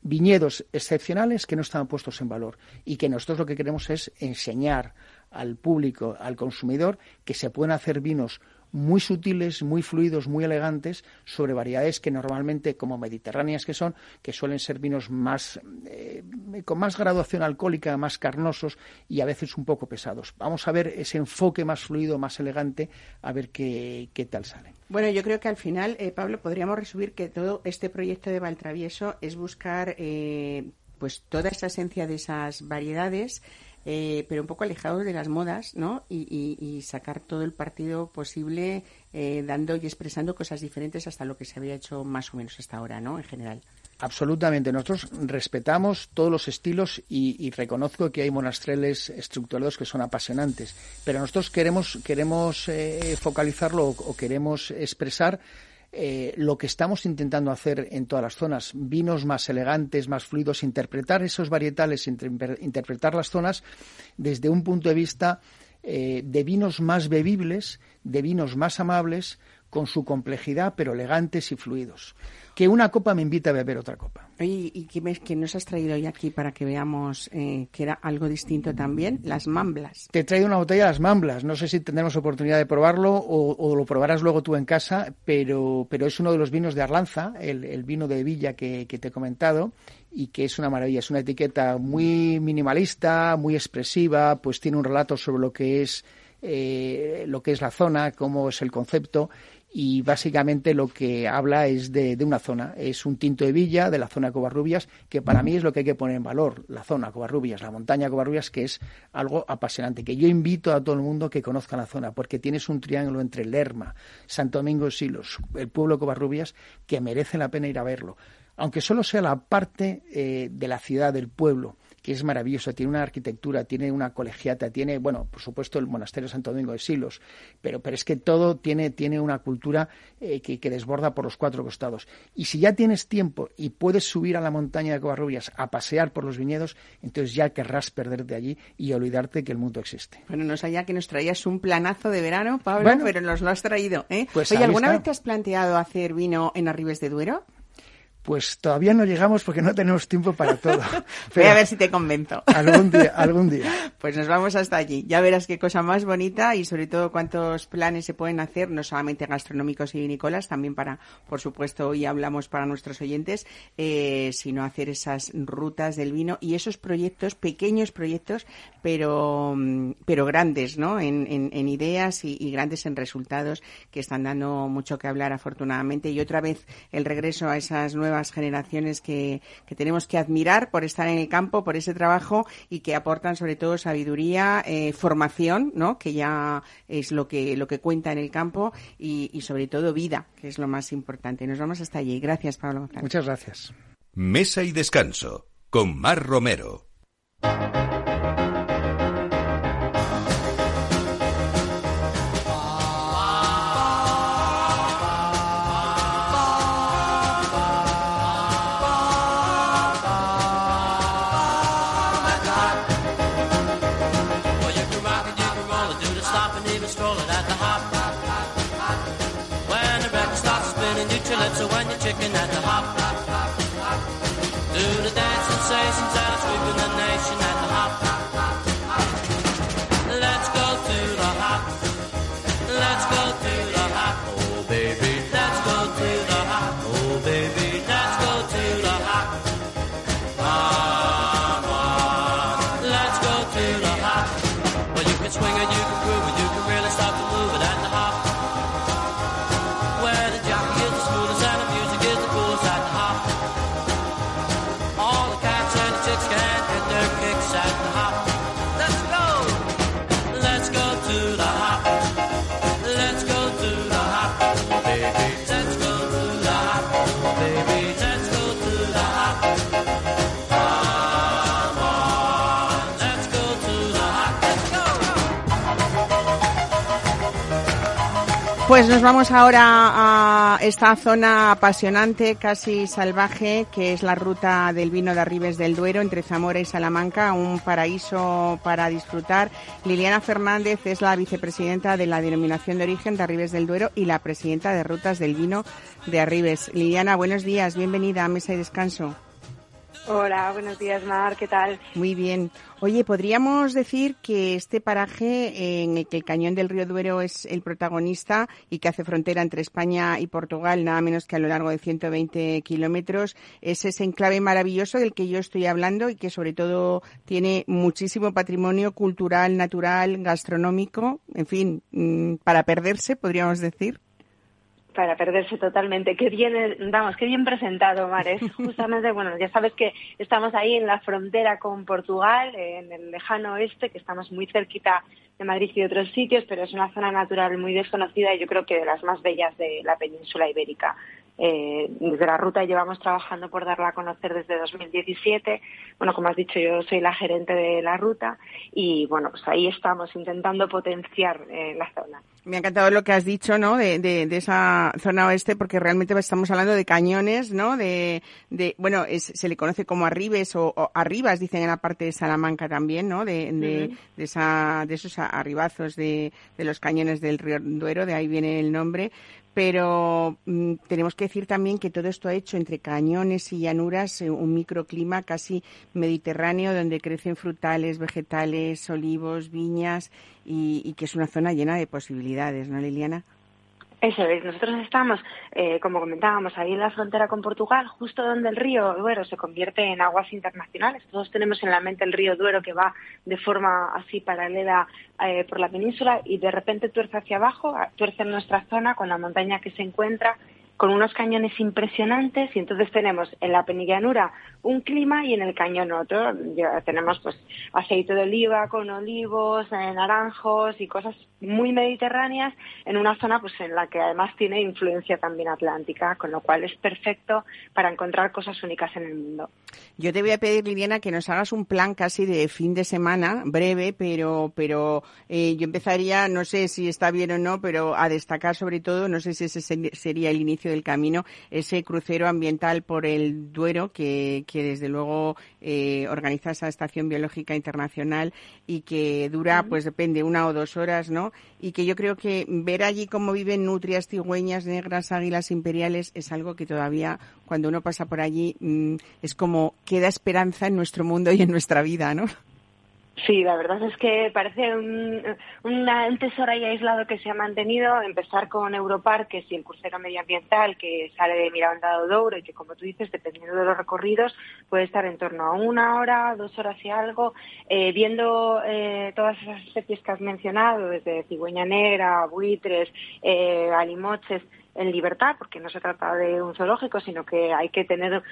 [SPEAKER 5] viñedos excepcionales que no estaban puestos en valor y que nosotros lo que queremos es enseñar al público, al consumidor, que se pueden hacer vinos muy sutiles, muy fluidos, muy elegantes sobre variedades que normalmente, como mediterráneas que son, que suelen ser vinos más eh, con más graduación alcohólica, más carnosos y a veces un poco pesados. Vamos a ver ese enfoque más fluido, más elegante, a ver qué, qué tal sale.
[SPEAKER 1] Bueno, yo creo que al final, eh, Pablo, podríamos resumir que todo este proyecto de Valtravieso es buscar eh, pues toda esa esencia de esas variedades eh, pero un poco alejados de las modas, ¿no? Y, sacar todo el partido posible eh, dando y expresando cosas diferentes hasta lo que se había hecho más o menos hasta ahora, ¿no? En general.
[SPEAKER 5] Absolutamente. Nosotros respetamos todos los estilos y, reconozco que hay monastreles estructurados que son apasionantes, pero nosotros queremos, queremos eh, focalizarlo o queremos expresar eh, lo que estamos intentando hacer en todas las zonas, vinos más elegantes, más fluidos, interpretar esos varietales, interpretar las zonas desde un punto de vista eh, de vinos más bebibles, de vinos más amables, con su complejidad, pero elegantes y fluidos que una copa me invita a beber otra copa.
[SPEAKER 1] Oye, ¿y qué, que nos has traído hoy aquí para que veamos eh, que era algo distinto también? Las mamblas.
[SPEAKER 5] Te he traído una botella de las mamblas. No sé si tendremos oportunidad de probarlo o, lo probarás luego tú en casa, pero, pero es uno de los vinos de Arlanza, el, vino de Villa que, te he comentado, y que es una maravilla. Es una etiqueta muy minimalista, muy expresiva, pues tiene un relato sobre lo que es eh, lo que es la zona, cómo es el concepto y básicamente lo que habla es de, una zona. Es un tinto de villa de la zona Covarrubias, que para mí es lo que hay que poner en valor, la zona Covarrubias, la montaña Covarrubias, que es algo apasionante, que yo invito a todo el mundo que conozca la zona, porque tienes un triángulo entre Lerma, Santo Domingo de Silos, el pueblo Covarrubias, que merece la pena ir a verlo. Aunque solo sea la parte eh, de la ciudad, del pueblo, que es maravilloso, tiene una arquitectura, tiene una colegiata, tiene, bueno, por supuesto el monasterio Santo Domingo de Silos, pero, pero es que todo tiene, tiene una cultura eh, que, desborda por los cuatro costados. Y si ya tienes tiempo y puedes subir a la montaña de Covarrubias a pasear por los viñedos, entonces ya querrás perderte allí y olvidarte que el mundo existe.
[SPEAKER 1] Bueno, no sabía que nos traías un planazo de verano, Pablo, pero nos lo has traído. ¿eh? Pues Oye, ¿alguna vez te has planteado hacer vino en Arribes de Duero?
[SPEAKER 5] Pues todavía no llegamos porque no tenemos tiempo para todo. *laughs* *laughs*
[SPEAKER 1] Voy a ver si te convenzo.
[SPEAKER 5] Algún día, *laughs* algún día.
[SPEAKER 1] Pues nos vamos hasta allí. Ya verás qué cosa más bonita y sobre todo cuántos planes se pueden hacer, no solamente gastronómicos y vinícolas, también para, por supuesto, hoy hablamos para nuestros oyentes, eh, sino hacer esas rutas del vino y esos proyectos, pequeños proyectos, pero, pero grandes, ¿no? En, en, ideas y, y grandes en resultados que están dando mucho que hablar, afortunadamente. Y otra vez el regreso a esas nuevas nuevas generaciones que, tenemos que admirar por estar en el campo, por ese trabajo y que aportan sobre todo sabiduría, eh, formación, ¿no? que ya es lo que, lo que cuenta en el campo y, sobre todo vida, que es lo más importante. Nos vamos hasta allí. Gracias, Pablo.
[SPEAKER 5] Muchas gracias.
[SPEAKER 3] Mesa y descanso con Mar Romero.
[SPEAKER 1] Pues nos vamos ahora a esta zona apasionante, casi salvaje, que es la ruta del vino de Arribes del Duero, entre Zamora y Salamanca, un paraíso para disfrutar. Liliana Fernández es la vicepresidenta de la denominación de origen de Arribes del Duero y la presidenta de rutas del vino de Arribes. Liliana, buenos días, bienvenida a Mesa y Descanso.
[SPEAKER 6] Hola, buenos días, Mar, ¿qué tal?
[SPEAKER 1] Muy bien. Oye, podríamos decir que este paraje en el que el cañón del río Duero es el protagonista y que hace frontera entre España y Portugal, nada menos que a lo largo de 120 kilómetros, es ese enclave maravilloso del que yo estoy hablando y que sobre todo tiene muchísimo patrimonio cultural, natural, gastronómico, en fin, mm, para perderse, podríamos decir
[SPEAKER 6] para perderse totalmente. Qué bien, vamos, qué bien presentado, Mares. *laughs* Justamente, bueno, ya sabes que estamos ahí en la frontera con Portugal, en el lejano oeste, que estamos muy cerquita de Madrid y de otros sitios, pero es una zona natural muy desconocida y yo creo que de las más bellas de la península ibérica. Eh, desde la ruta llevamos trabajando por darla a conocer desde 2017. Bueno, como has dicho, yo soy la gerente de la ruta y bueno, pues ahí estamos intentando potenciar eh, la zona.
[SPEAKER 1] Me ha encantado lo que has dicho, ¿no? De, de, esa zona oeste, porque realmente estamos hablando de cañones, ¿no? De, de bueno, se le conoce como arribes o, arribas, dicen en la parte de Salamanca también, ¿no? De, de, esa, de esos arribazos de, de los cañones del río Duero, de ahí viene el nombre pero mm, tenemos que decir también que todo esto ha hecho entre cañones y llanuras eh, un microclima casi mediterráneo donde crecen frutales, vegetales, olivos, viñas y, y que es una zona llena de posibilidades, ¿no, Liliana?
[SPEAKER 6] Eso es, nosotros estamos, eh, como comentábamos, ahí en la frontera con Portugal, justo donde el río Duero se convierte en aguas internacionales. Todos tenemos en la mente el río Duero que va de forma así paralela eh, por la península y de repente tuerce hacia abajo, tuerce en nuestra zona con la montaña que se encuentra con unos cañones impresionantes y entonces tenemos en la penillanura un clima y en el cañón otro. Ya tenemos pues aceite de oliva con olivos, eh, naranjos y cosas muy mediterráneas en una zona pues en la que además tiene influencia también atlántica, con lo cual es perfecto para encontrar cosas únicas en el mundo.
[SPEAKER 1] Yo te voy a pedir, Liliana, que nos hagas un plan casi de fin de semana, breve, pero, pero eh, yo empezaría, no sé si está bien o no, pero a destacar sobre todo, no sé si ese sería el inicio del camino, ese crucero ambiental por el Duero que, que desde luego eh, organiza esa Estación Biológica Internacional y que dura, pues depende, una o dos horas, ¿no? Y que yo creo que ver allí cómo viven nutrias, cigüeñas, negras, águilas imperiales es algo que todavía cuando uno pasa por allí mm, es como queda esperanza en nuestro mundo y en nuestra vida, ¿no?
[SPEAKER 6] Sí, la verdad es que parece un, un, tesoro ahí aislado que se ha mantenido. Empezar con Europar, que es el crucero medioambiental que sale de Miranda do Douro y que, como tú dices, dependiendo de los recorridos, puede estar en torno a una hora, dos horas y algo, eh, viendo eh, todas esas especies que has mencionado, desde cigüeña negra, buitres, eh, alimoches, en libertad, porque no se trata de un zoológico, sino que hay que tener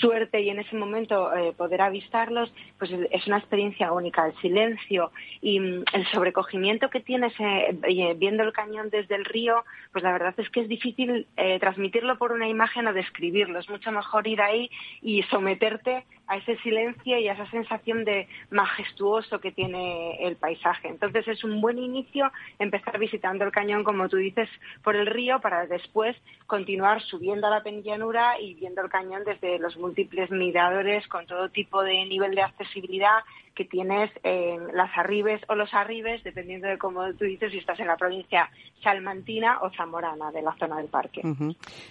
[SPEAKER 6] suerte y en ese momento eh, poder avistarlos, pues es una experiencia única. El silencio y mm, el sobrecogimiento que tienes eh, eh, viendo el cañón desde el río, pues la verdad es que es difícil transmitirlo por una imagen o describirlo. Es mucho mejor ir ahí y someterte a ese silencio y a esa sensación de majestuoso que tiene el paisaje. Entonces es un buen inicio empezar visitando el cañón, como tú dices, por el río para después continuar subiendo a la penillanura y viendo el cañón desde los múltiples miradores con todo tipo de nivel de accesibilidad que tienes en las arribes o los arribes, dependiendo de cómo tú dices, si estás en la provincia salmantina o zamorana de la zona del parque.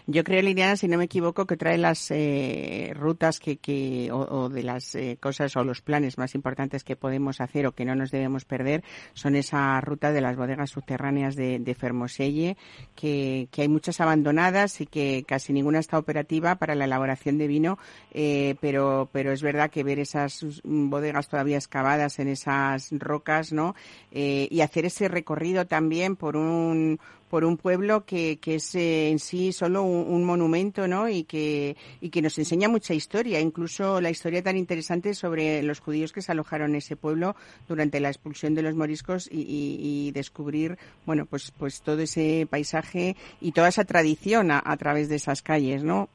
[SPEAKER 1] Yo creo, Liliana, si no me equivoco, que trae las eh, rutas que, que o, de las eh, cosas o los planes más importantes que podemos hacer o que no nos debemos perder son esa ruta de las bodegas subterráneas de, de Fermoselle, que, que, hay muchas abandonadas y que casi ninguna está operativa para la elaboración de vino, eh, pero, pero es verdad que ver esas bodegas todavía excavadas en esas rocas, ¿no? Eh, y hacer ese recorrido también por un por un pueblo que, que es eh, en sí solo un, monumento, ¿no? Y que, y que nos enseña mucha historia, incluso la historia tan interesante sobre los judíos que se alojaron en ese pueblo durante la expulsión de los moriscos y, y, descubrir, bueno, pues, pues todo ese paisaje y toda esa tradición a, a través de esas calles, ¿no?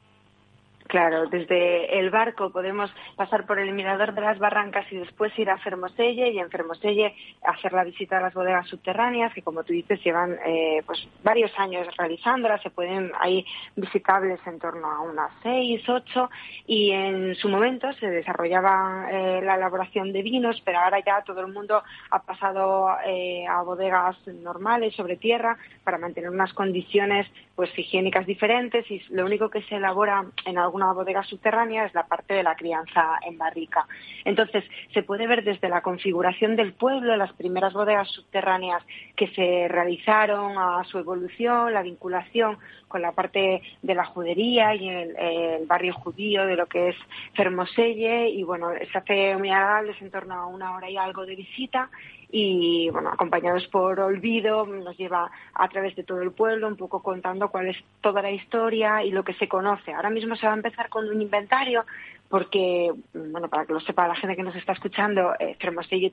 [SPEAKER 6] Claro, desde el barco podemos pasar por el mirador de las barrancas y después ir a Fermoselle y en Fermoselle hacer la visita a las bodegas subterráneas que como tú dices llevan eh, pues varios años realizándolas, se pueden ahí visitables en torno a unas seis, ocho y en su momento se desarrollaba eh, la elaboración de vinos, pero ahora ya todo el mundo ha pasado eh, a bodegas normales sobre tierra para mantener unas condiciones pues higiénicas diferentes y lo único que se elabora en algunos una bodega subterránea es la parte de la crianza en barrica. Entonces, se puede ver desde la configuración del pueblo, las primeras bodegas subterráneas que se realizaron a su evolución, la vinculación con la parte de la judería y el, barrio judío de lo que es Fermoselle y bueno, se hace muy agradable, en torno a una hora y algo de visita y bueno, acompañados por Olvido, nos lleva a través de todo el pueblo, un poco contando cuál es toda la historia y lo que se conoce. Ahora mismo se va a empezar con un inventario porque, bueno, para que lo sepa la gente que nos está escuchando, eh,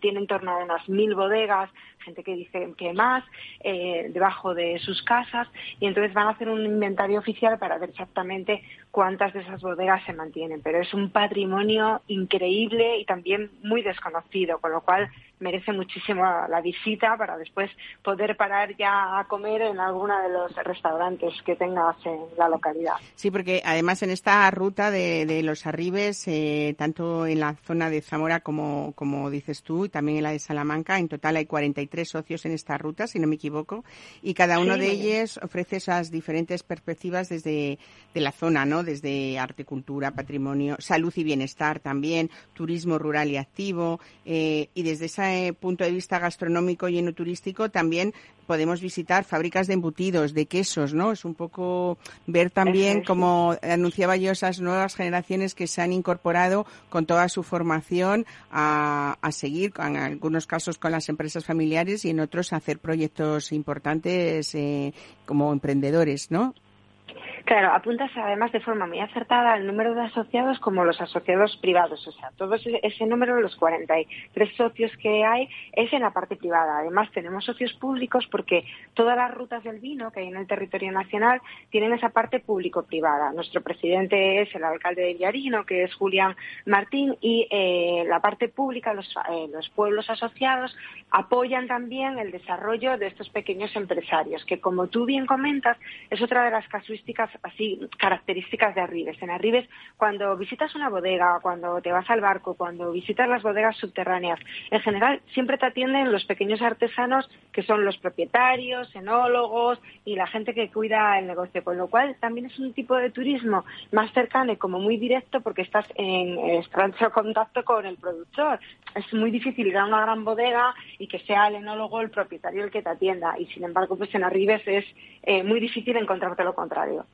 [SPEAKER 6] tiene en torno a unas mil bodegas, gente que dice que más, eh, debajo de sus casas, y entonces van a hacer un inventario oficial para ver exactamente cuántas de esas bodegas se mantienen. Pero es un patrimonio increíble y también muy desconocido, con lo cual merece muchísimo la visita para después poder parar ya a comer en alguno de los restaurantes que tengas en la localidad.
[SPEAKER 1] Sí, porque además en esta ruta de, de los arribes, eh, tanto en la zona de Zamora como, como dices tú, y también en la de Salamanca, en total hay 43 socios en esta ruta, si no me equivoco, y cada uno de ellos ofrece esas diferentes perspectivas desde de la zona, ¿no? Desde cultura, patrimonio, salud y bienestar también, turismo rural y activo, eh, y desde esa eh, punto de vista gastronómico y enoturístico también podemos visitar fábricas de embutidos, de quesos, ¿no? Es un poco ver también, como anunciaba yo, esas nuevas generaciones que se han incorporado con toda su formación a, a seguir, en algunos casos con las empresas familiares y en otros a hacer proyectos importantes eh, como emprendedores, ¿no?
[SPEAKER 6] Claro, apuntas además de forma muy acertada el número de asociados como los asociados privados. O sea, todo ese, número los 43 socios que hay es en la parte privada. Además, tenemos socios públicos porque todas las rutas del vino que hay en el territorio nacional tienen esa parte público-privada. Nuestro presidente es el alcalde de Villarino, que es Julián Martín, y eh, la parte pública, eh, los pueblos asociados, apoyan también el desarrollo de estos pequeños empresarios, que como tú bien comentas, es otra de las casuísticas así características de Arribes. En Arribes, cuando visitas una bodega, cuando te vas al barco, cuando visitas las bodegas subterráneas, en general siempre te atienden los pequeños artesanos que son los propietarios, enólogos y la gente que cuida el negocio, con lo cual también es un tipo de turismo más cercano y como muy directo porque estás en estrecho contacto con el productor. Es muy difícil ir a una gran bodega y que sea el enólogo el propietario el que te atienda y sin embargo pues en Arribes es eh, muy difícil encontrarte lo contrario.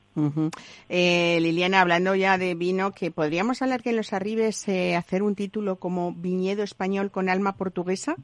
[SPEAKER 1] Eh, Liliana, hablando ya de vino, que podríamos hablar que en los arribes eh, hacer un título como viñedo español con alma portuguesa.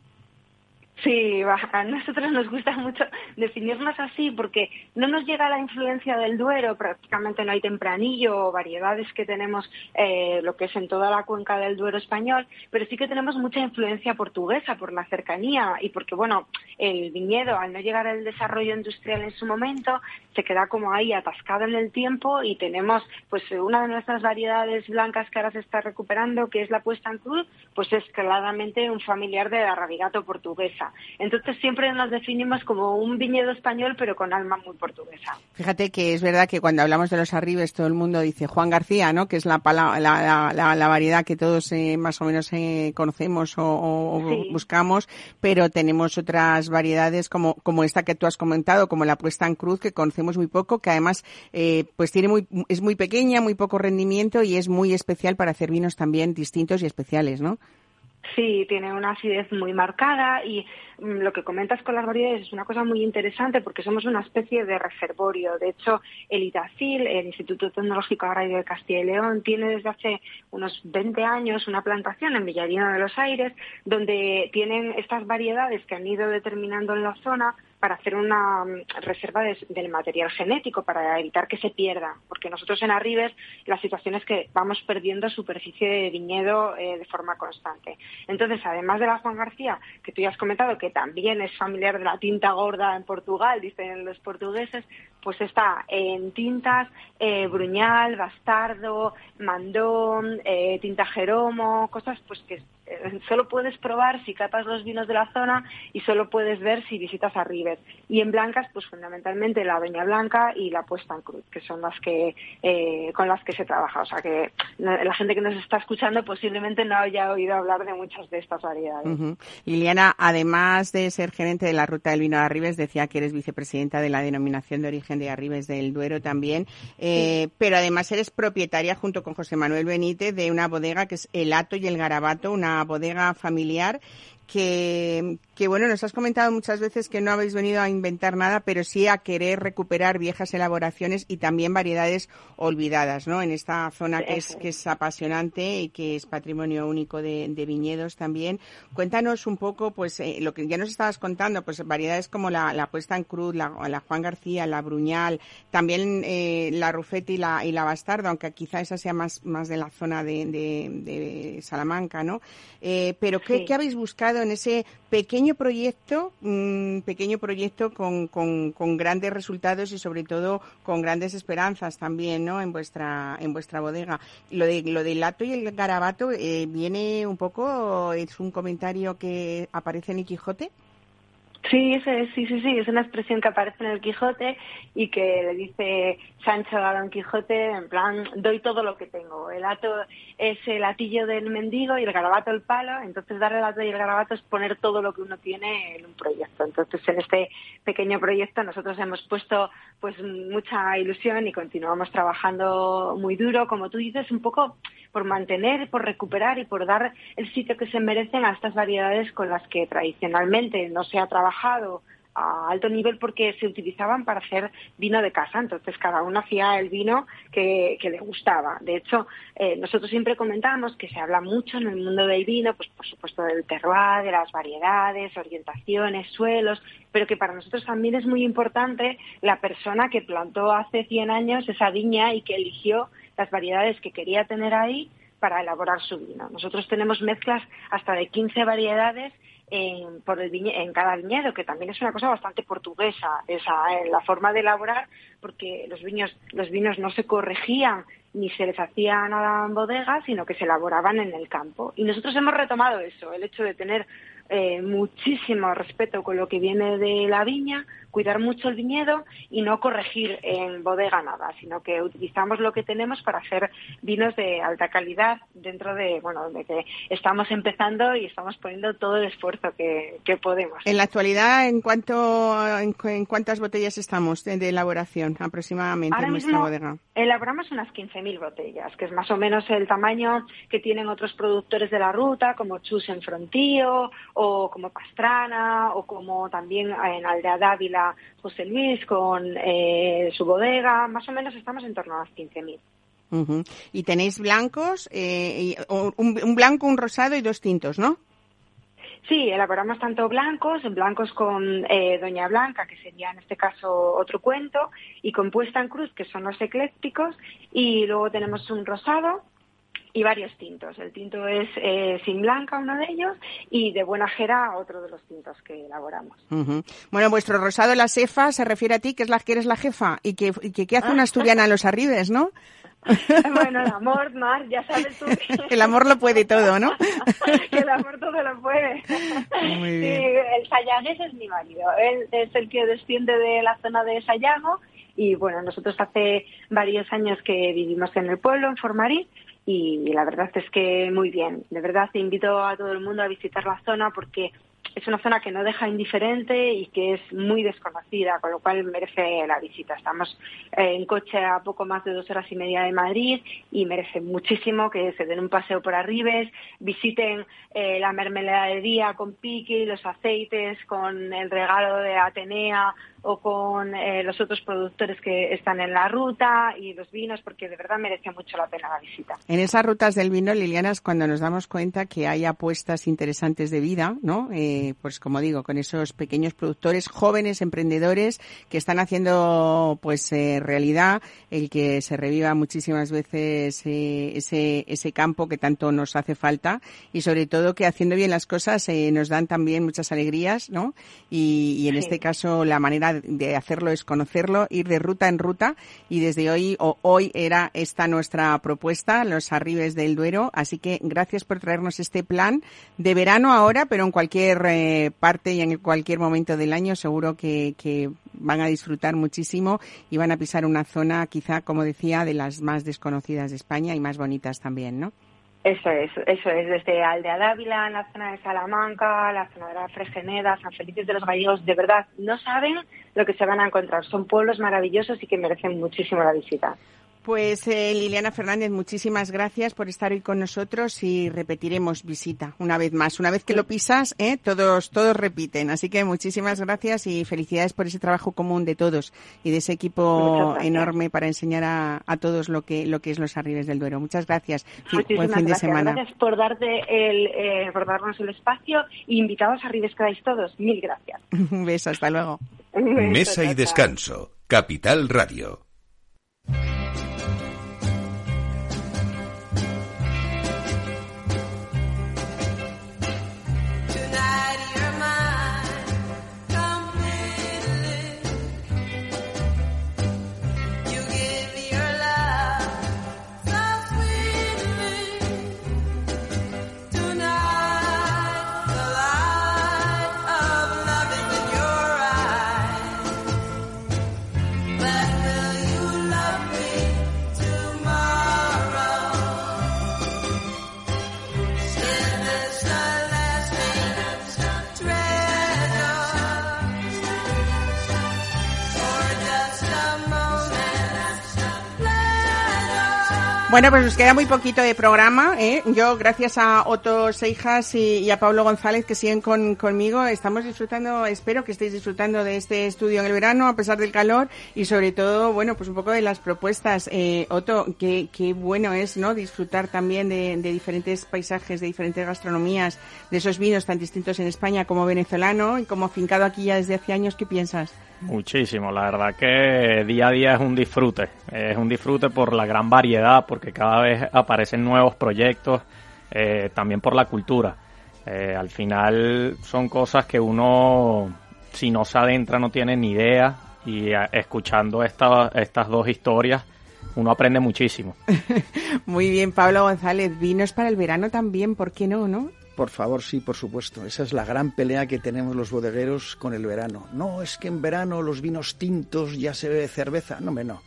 [SPEAKER 6] Sí, a nosotros nos gusta mucho definirnos así porque no nos llega la influencia del Duero, prácticamente no hay tempranillo o variedades que tenemos eh, lo que es en toda la cuenca del Duero español, pero sí que tenemos mucha influencia portuguesa por la cercanía y porque, bueno, el viñedo al no llegar al desarrollo industrial en su momento se queda como ahí atascado en el tiempo y tenemos pues una de nuestras variedades blancas que ahora se está recuperando, que es la puesta en cruz, pues es claramente un familiar de la rabigato portuguesa. Entonces siempre nos definimos como un viñedo español, pero con alma muy portuguesa.
[SPEAKER 1] Fíjate que es verdad que cuando hablamos de los arribes, todo el mundo dice Juan García, ¿no? Que es la, la, la, variedad que todos eh, más o menos eh, conocemos o, buscamos, pero tenemos otras variedades como, como esta que tú has comentado, como la puesta en cruz, que conocemos muy poco, que además eh, pues tiene muy, es muy pequeña, muy poco rendimiento y es muy especial para hacer vinos también distintos y especiales, ¿no?
[SPEAKER 6] Sí, tiene una acidez muy marcada y mm, lo que comentas con las variedades es una cosa muy interesante porque somos una especie de reservorio. De hecho, el ITACIL, el Instituto Tecnológico Agrario de Castilla y León, tiene desde hace unos 20 años una plantación en Villarino de los Aires donde tienen estas variedades que han ido determinando en la zona para hacer una mm, reserva del material genético para evitar que se pierda, porque nosotros en Arribes la situación es que vamos perdiendo superficie de viñedo eh, de forma constante. Entonces, además de la Juan García, que tú ya has comentado que también es familiar de la tinta gorda en Portugal, dicen los portugueses, pues está en tintas eh, Bruñal, Bastardo, Mandón, eh, Tinta Jeromo, cosas pues que solo puedes probar si catas los vinos de la zona y solo puedes ver si visitas a River. Y en blancas, pues fundamentalmente la Veña Blanca y la Puesta en Cruz, que son las que eh, con las que se trabaja. O sea que la gente que nos está escuchando posiblemente no haya oído hablar de muchas de estas variedades.
[SPEAKER 1] Liliana, además de ser gerente de la Ruta del Vino de Arribes, decía que eres vicepresidenta de la denominación de origen de Arribes del Duero también. Eh, pero además eres propietaria junto con José Manuel Benítez de una bodega que es El Ato y el Garabato, una bodega familiar que, que, bueno, nos has comentado muchas veces que no habéis venido a inventar nada, pero sí a querer recuperar viejas elaboraciones y también variedades olvidadas, ¿no? En esta zona que es, que es apasionante y que es patrimonio único de, viñedos también. Cuéntanos un poco, pues, eh, lo que ya nos estabas contando, pues variedades como la, la puesta en cruz, la, la, Juan García, la Bruñal, también eh, la Rufete y la, y la Bastardo, aunque quizá esa sea más, más de la zona de, de, Salamanca, ¿no? Eh, pero ¿qué, ¿qué habéis buscado en ese pequeño proyecto, un pequeño proyecto con, grandes resultados y sobre todo con grandes esperanzas también, ¿no? En vuestra en vuestra bodega. Lo de lo del lato y el garabato eh, viene un poco es un comentario que aparece en el Quijote.
[SPEAKER 6] Sí, ese, sí, sí, sí, es una expresión que aparece en el Quijote y que le dice Sancho a Don Quijote, en plan, doy todo lo que tengo. El ato es el atillo del mendigo y el garabato el palo, entonces darle el ato y el garabato es poner todo lo que uno tiene en un proyecto. Entonces, en este pequeño proyecto nosotros hemos puesto pues mucha ilusión y continuamos trabajando muy duro, como tú dices, un poco por mantener, por recuperar y por dar el sitio que se merecen a estas variedades con las que tradicionalmente no se ha trabajado a alto nivel porque se utilizaban para hacer vino de casa. Entonces cada uno hacía el vino que, le gustaba. De hecho, eh, nosotros siempre comentábamos que se habla mucho en el mundo del vino, pues por supuesto del terroir, de las variedades, orientaciones, suelos, pero que para nosotros también es muy importante la persona que plantó hace 100 años esa viña y que eligió las variedades que quería tener ahí para elaborar su vino. Nosotros tenemos mezclas hasta de 15 variedades en, por el en cada viñedo, que también es una cosa bastante portuguesa, esa eh, la forma de elaborar, porque los vinos, los vinos no se corregían ni se les hacía nada en bodega, sino que se elaboraban en el campo. Y nosotros hemos retomado eso, el hecho de tener eh, muchísimo respeto con lo que viene de la viña, cuidar mucho el viñedo y no corregir en bodega nada, sino que utilizamos lo que tenemos para hacer vinos de alta calidad dentro de, bueno, de que estamos empezando y estamos poniendo todo el esfuerzo que, podemos.
[SPEAKER 1] En la actualidad, ¿en cuánto, en, cuántas botellas estamos de, elaboración aproximadamente en nuestra bodega?
[SPEAKER 6] Elaboramos unas 15.000 botellas, que es más o menos el tamaño que tienen otros productores de la ruta, como Chus en Frontío o como Pastrana, o como también en Aldea Dávila José Luis con eh, su bodega, más o menos estamos en torno a las 15.000.
[SPEAKER 1] Y tenéis blancos, eh, un, blanco, un rosado y dos tintos, ¿no?
[SPEAKER 6] Sí, elaboramos tanto blancos, blancos con eh, Doña Blanca, que sería en este caso otro cuento, y con Puesta en Cruz, que son los eclécticos, y luego tenemos un rosado, y varios tintos. El tinto es eh, sin blanca, uno de ellos, y de buena jera, otro de los tintos que elaboramos.
[SPEAKER 1] Bueno, vuestro rosado, la cefa, se refiere a ti, que es la que eres la jefa, y que, que, hace una asturiana a los arribes, ¿no? *laughs*
[SPEAKER 6] bueno, el amor, Mar, ya sabes tú. *laughs*
[SPEAKER 1] el amor lo puede todo, ¿no? *laughs*
[SPEAKER 6] el amor todo lo puede. Muy bien. el Sayagues es mi marido. Él es el que desciende de la zona de Sayago. Y bueno, nosotros hace varios años que vivimos en el pueblo, en Formarí, y la verdad es que muy bien. De verdad te invito a todo el mundo a visitar la zona porque es una zona que no deja indiferente y que es muy desconocida, con lo cual merece la visita. Estamos eh, en coche a poco más de dos horas y media de Madrid y merece muchísimo que se den un paseo por Arribes, visiten eh, la mermeladería con piqui, los aceites, con el regalo de Atenea o con eh, los otros productores que están en la ruta y los vinos, porque de verdad merece mucho la pena la visita.
[SPEAKER 1] En esas rutas del vino, Liliana, es cuando nos damos cuenta que hay apuestas interesantes de vida, ¿no? Eh, pues como digo, con esos pequeños productores, jóvenes emprendedores que están haciendo pues eh, realidad el que se reviva muchísimas veces ese, ese campo que tanto nos hace falta y sobre todo que haciendo bien las cosas nos dan también muchas alegrías, ¿no? Y, en este caso la manera de hacerlo es conocerlo, ir de ruta en ruta y desde hoy o hoy era esta nuestra propuesta, los arribes del Duero. Así que gracias por traernos este plan de verano ahora, pero en cualquier eh, parte y en cualquier momento del año seguro que, que van a disfrutar muchísimo y van a pisar una zona quizá, como decía, de las más desconocidas de España y más bonitas también, ¿no?
[SPEAKER 6] Eso es, eso es, desde Aldea Dávila, la zona de Salamanca, la zona de la Fregeneda, San Felipe de los Gallegos, de verdad, no saben lo que se van a encontrar. Son pueblos maravillosos y que merecen muchísimo la visita.
[SPEAKER 1] Pues eh, Liliana Fernández, muchísimas gracias por estar hoy con nosotros y repetiremos visita una vez más. Una vez que lo pisas, ¿eh? todos todos repiten. Así que muchísimas gracias y felicidades por ese trabajo común de todos y de ese equipo enorme para enseñar a, todos lo que lo que es los arribes del Duero. Muchas gracias.
[SPEAKER 6] Buen fin de semana. Gracias por darte el eh, por darnos el espacio y invitados a Arribes quedáis todos. Mil gracias. *laughs*
[SPEAKER 1] Un beso, hasta luego.
[SPEAKER 2] Mesa y descanso. Capital Radio.
[SPEAKER 1] Bueno, pues nos queda muy poquito de programa. ¿eh? Yo, gracias a Otto Seijas y, a Pablo González que siguen con, conmigo, estamos disfrutando, espero que estéis disfrutando de este estudio en el verano a pesar del calor y sobre todo, bueno, pues un poco de las propuestas. Eh, Otto, qué, qué bueno es, ¿no? Disfrutar también de, de, diferentes paisajes, de diferentes gastronomías, de esos vinos tan distintos en España como venezolano y como afincado aquí ya desde hace años. ¿Qué piensas?
[SPEAKER 4] Muchísimo, la verdad que día a día es un disfrute, es un disfrute por la gran variedad, porque cada vez aparecen nuevos proyectos, eh, también por la cultura. Eh, al final son cosas que uno, si no se adentra, no tiene ni idea y eh, escuchando esta, estas dos historias, uno aprende muchísimo. *laughs*
[SPEAKER 1] Muy bien, Pablo González, vinos para el verano también, ¿por qué no, no?
[SPEAKER 5] Por favor, sí, por supuesto. Esa es la gran pelea que tenemos los bodegueros con el verano. No, es que en verano los vinos tintos ya se bebe cerveza. No, me no.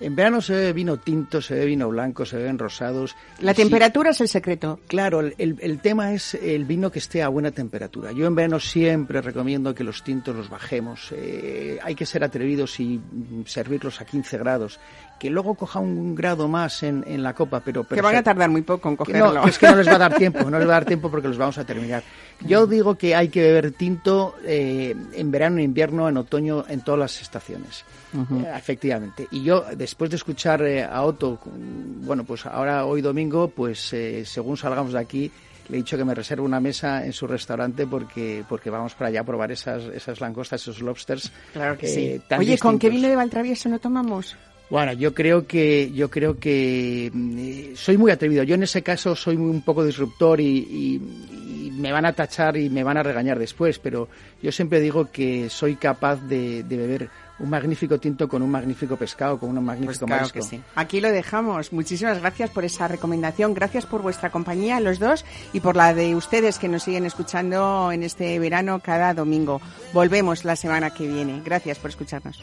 [SPEAKER 5] En verano se bebe vino tinto, se bebe vino blanco, se beben rosados.
[SPEAKER 1] La temperatura es el secreto.
[SPEAKER 5] Claro, el, el, tema es el vino que esté a buena temperatura. Yo en verano siempre recomiendo que los tintos los bajemos. Eh, hay que ser atrevidos y servirlos a 15 grados que luego coja un grado más en, en la copa, pero,
[SPEAKER 1] Que van a tardar muy poco en cogerlo.
[SPEAKER 5] No, es que no les va a dar tiempo, *laughs* no les va a dar tiempo porque los vamos a terminar. Yo digo que hay que beber tinto eh, en verano, en invierno, en otoño, en todas las estaciones. Eh, efectivamente. Y yo, después de escuchar eh, a Otto, bueno, pues ahora hoy domingo, pues según salgamos de aquí, le he dicho que me reserve una mesa en su restaurante porque porque vamos para allá a probar esas, esas langostas, esos lobsters.
[SPEAKER 1] Claro que sí. Oye, ¿con qué vino de Valtravieso no tomamos?
[SPEAKER 5] Bueno, yo creo que yo creo que mm, soy muy atrevido. Yo en ese caso soy un poco disruptor y, me van a tachar y me van a regañar después, pero yo siempre digo que soy capaz de, beber un magnífico tinto con un magnífico pescado, con un magnífico pues
[SPEAKER 1] Que sí. Aquí lo dejamos. Muchísimas gracias por esa recomendación. Gracias por vuestra compañía, los dos, y por la de ustedes que nos siguen escuchando en este verano cada domingo. Volvemos la semana que viene. Gracias por escucharnos.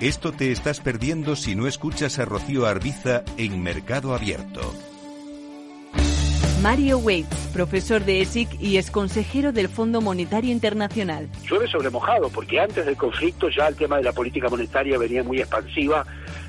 [SPEAKER 2] Esto te estás perdiendo si no escuchas a Rocío Arbiza en Mercado Abierto.
[SPEAKER 7] Mario Waits, profesor de ESIC y ex consejero del Fondo Monetario Internacional.
[SPEAKER 8] Llueve sobre mojado, porque antes del conflicto ya el tema de la política monetaria venía muy expansiva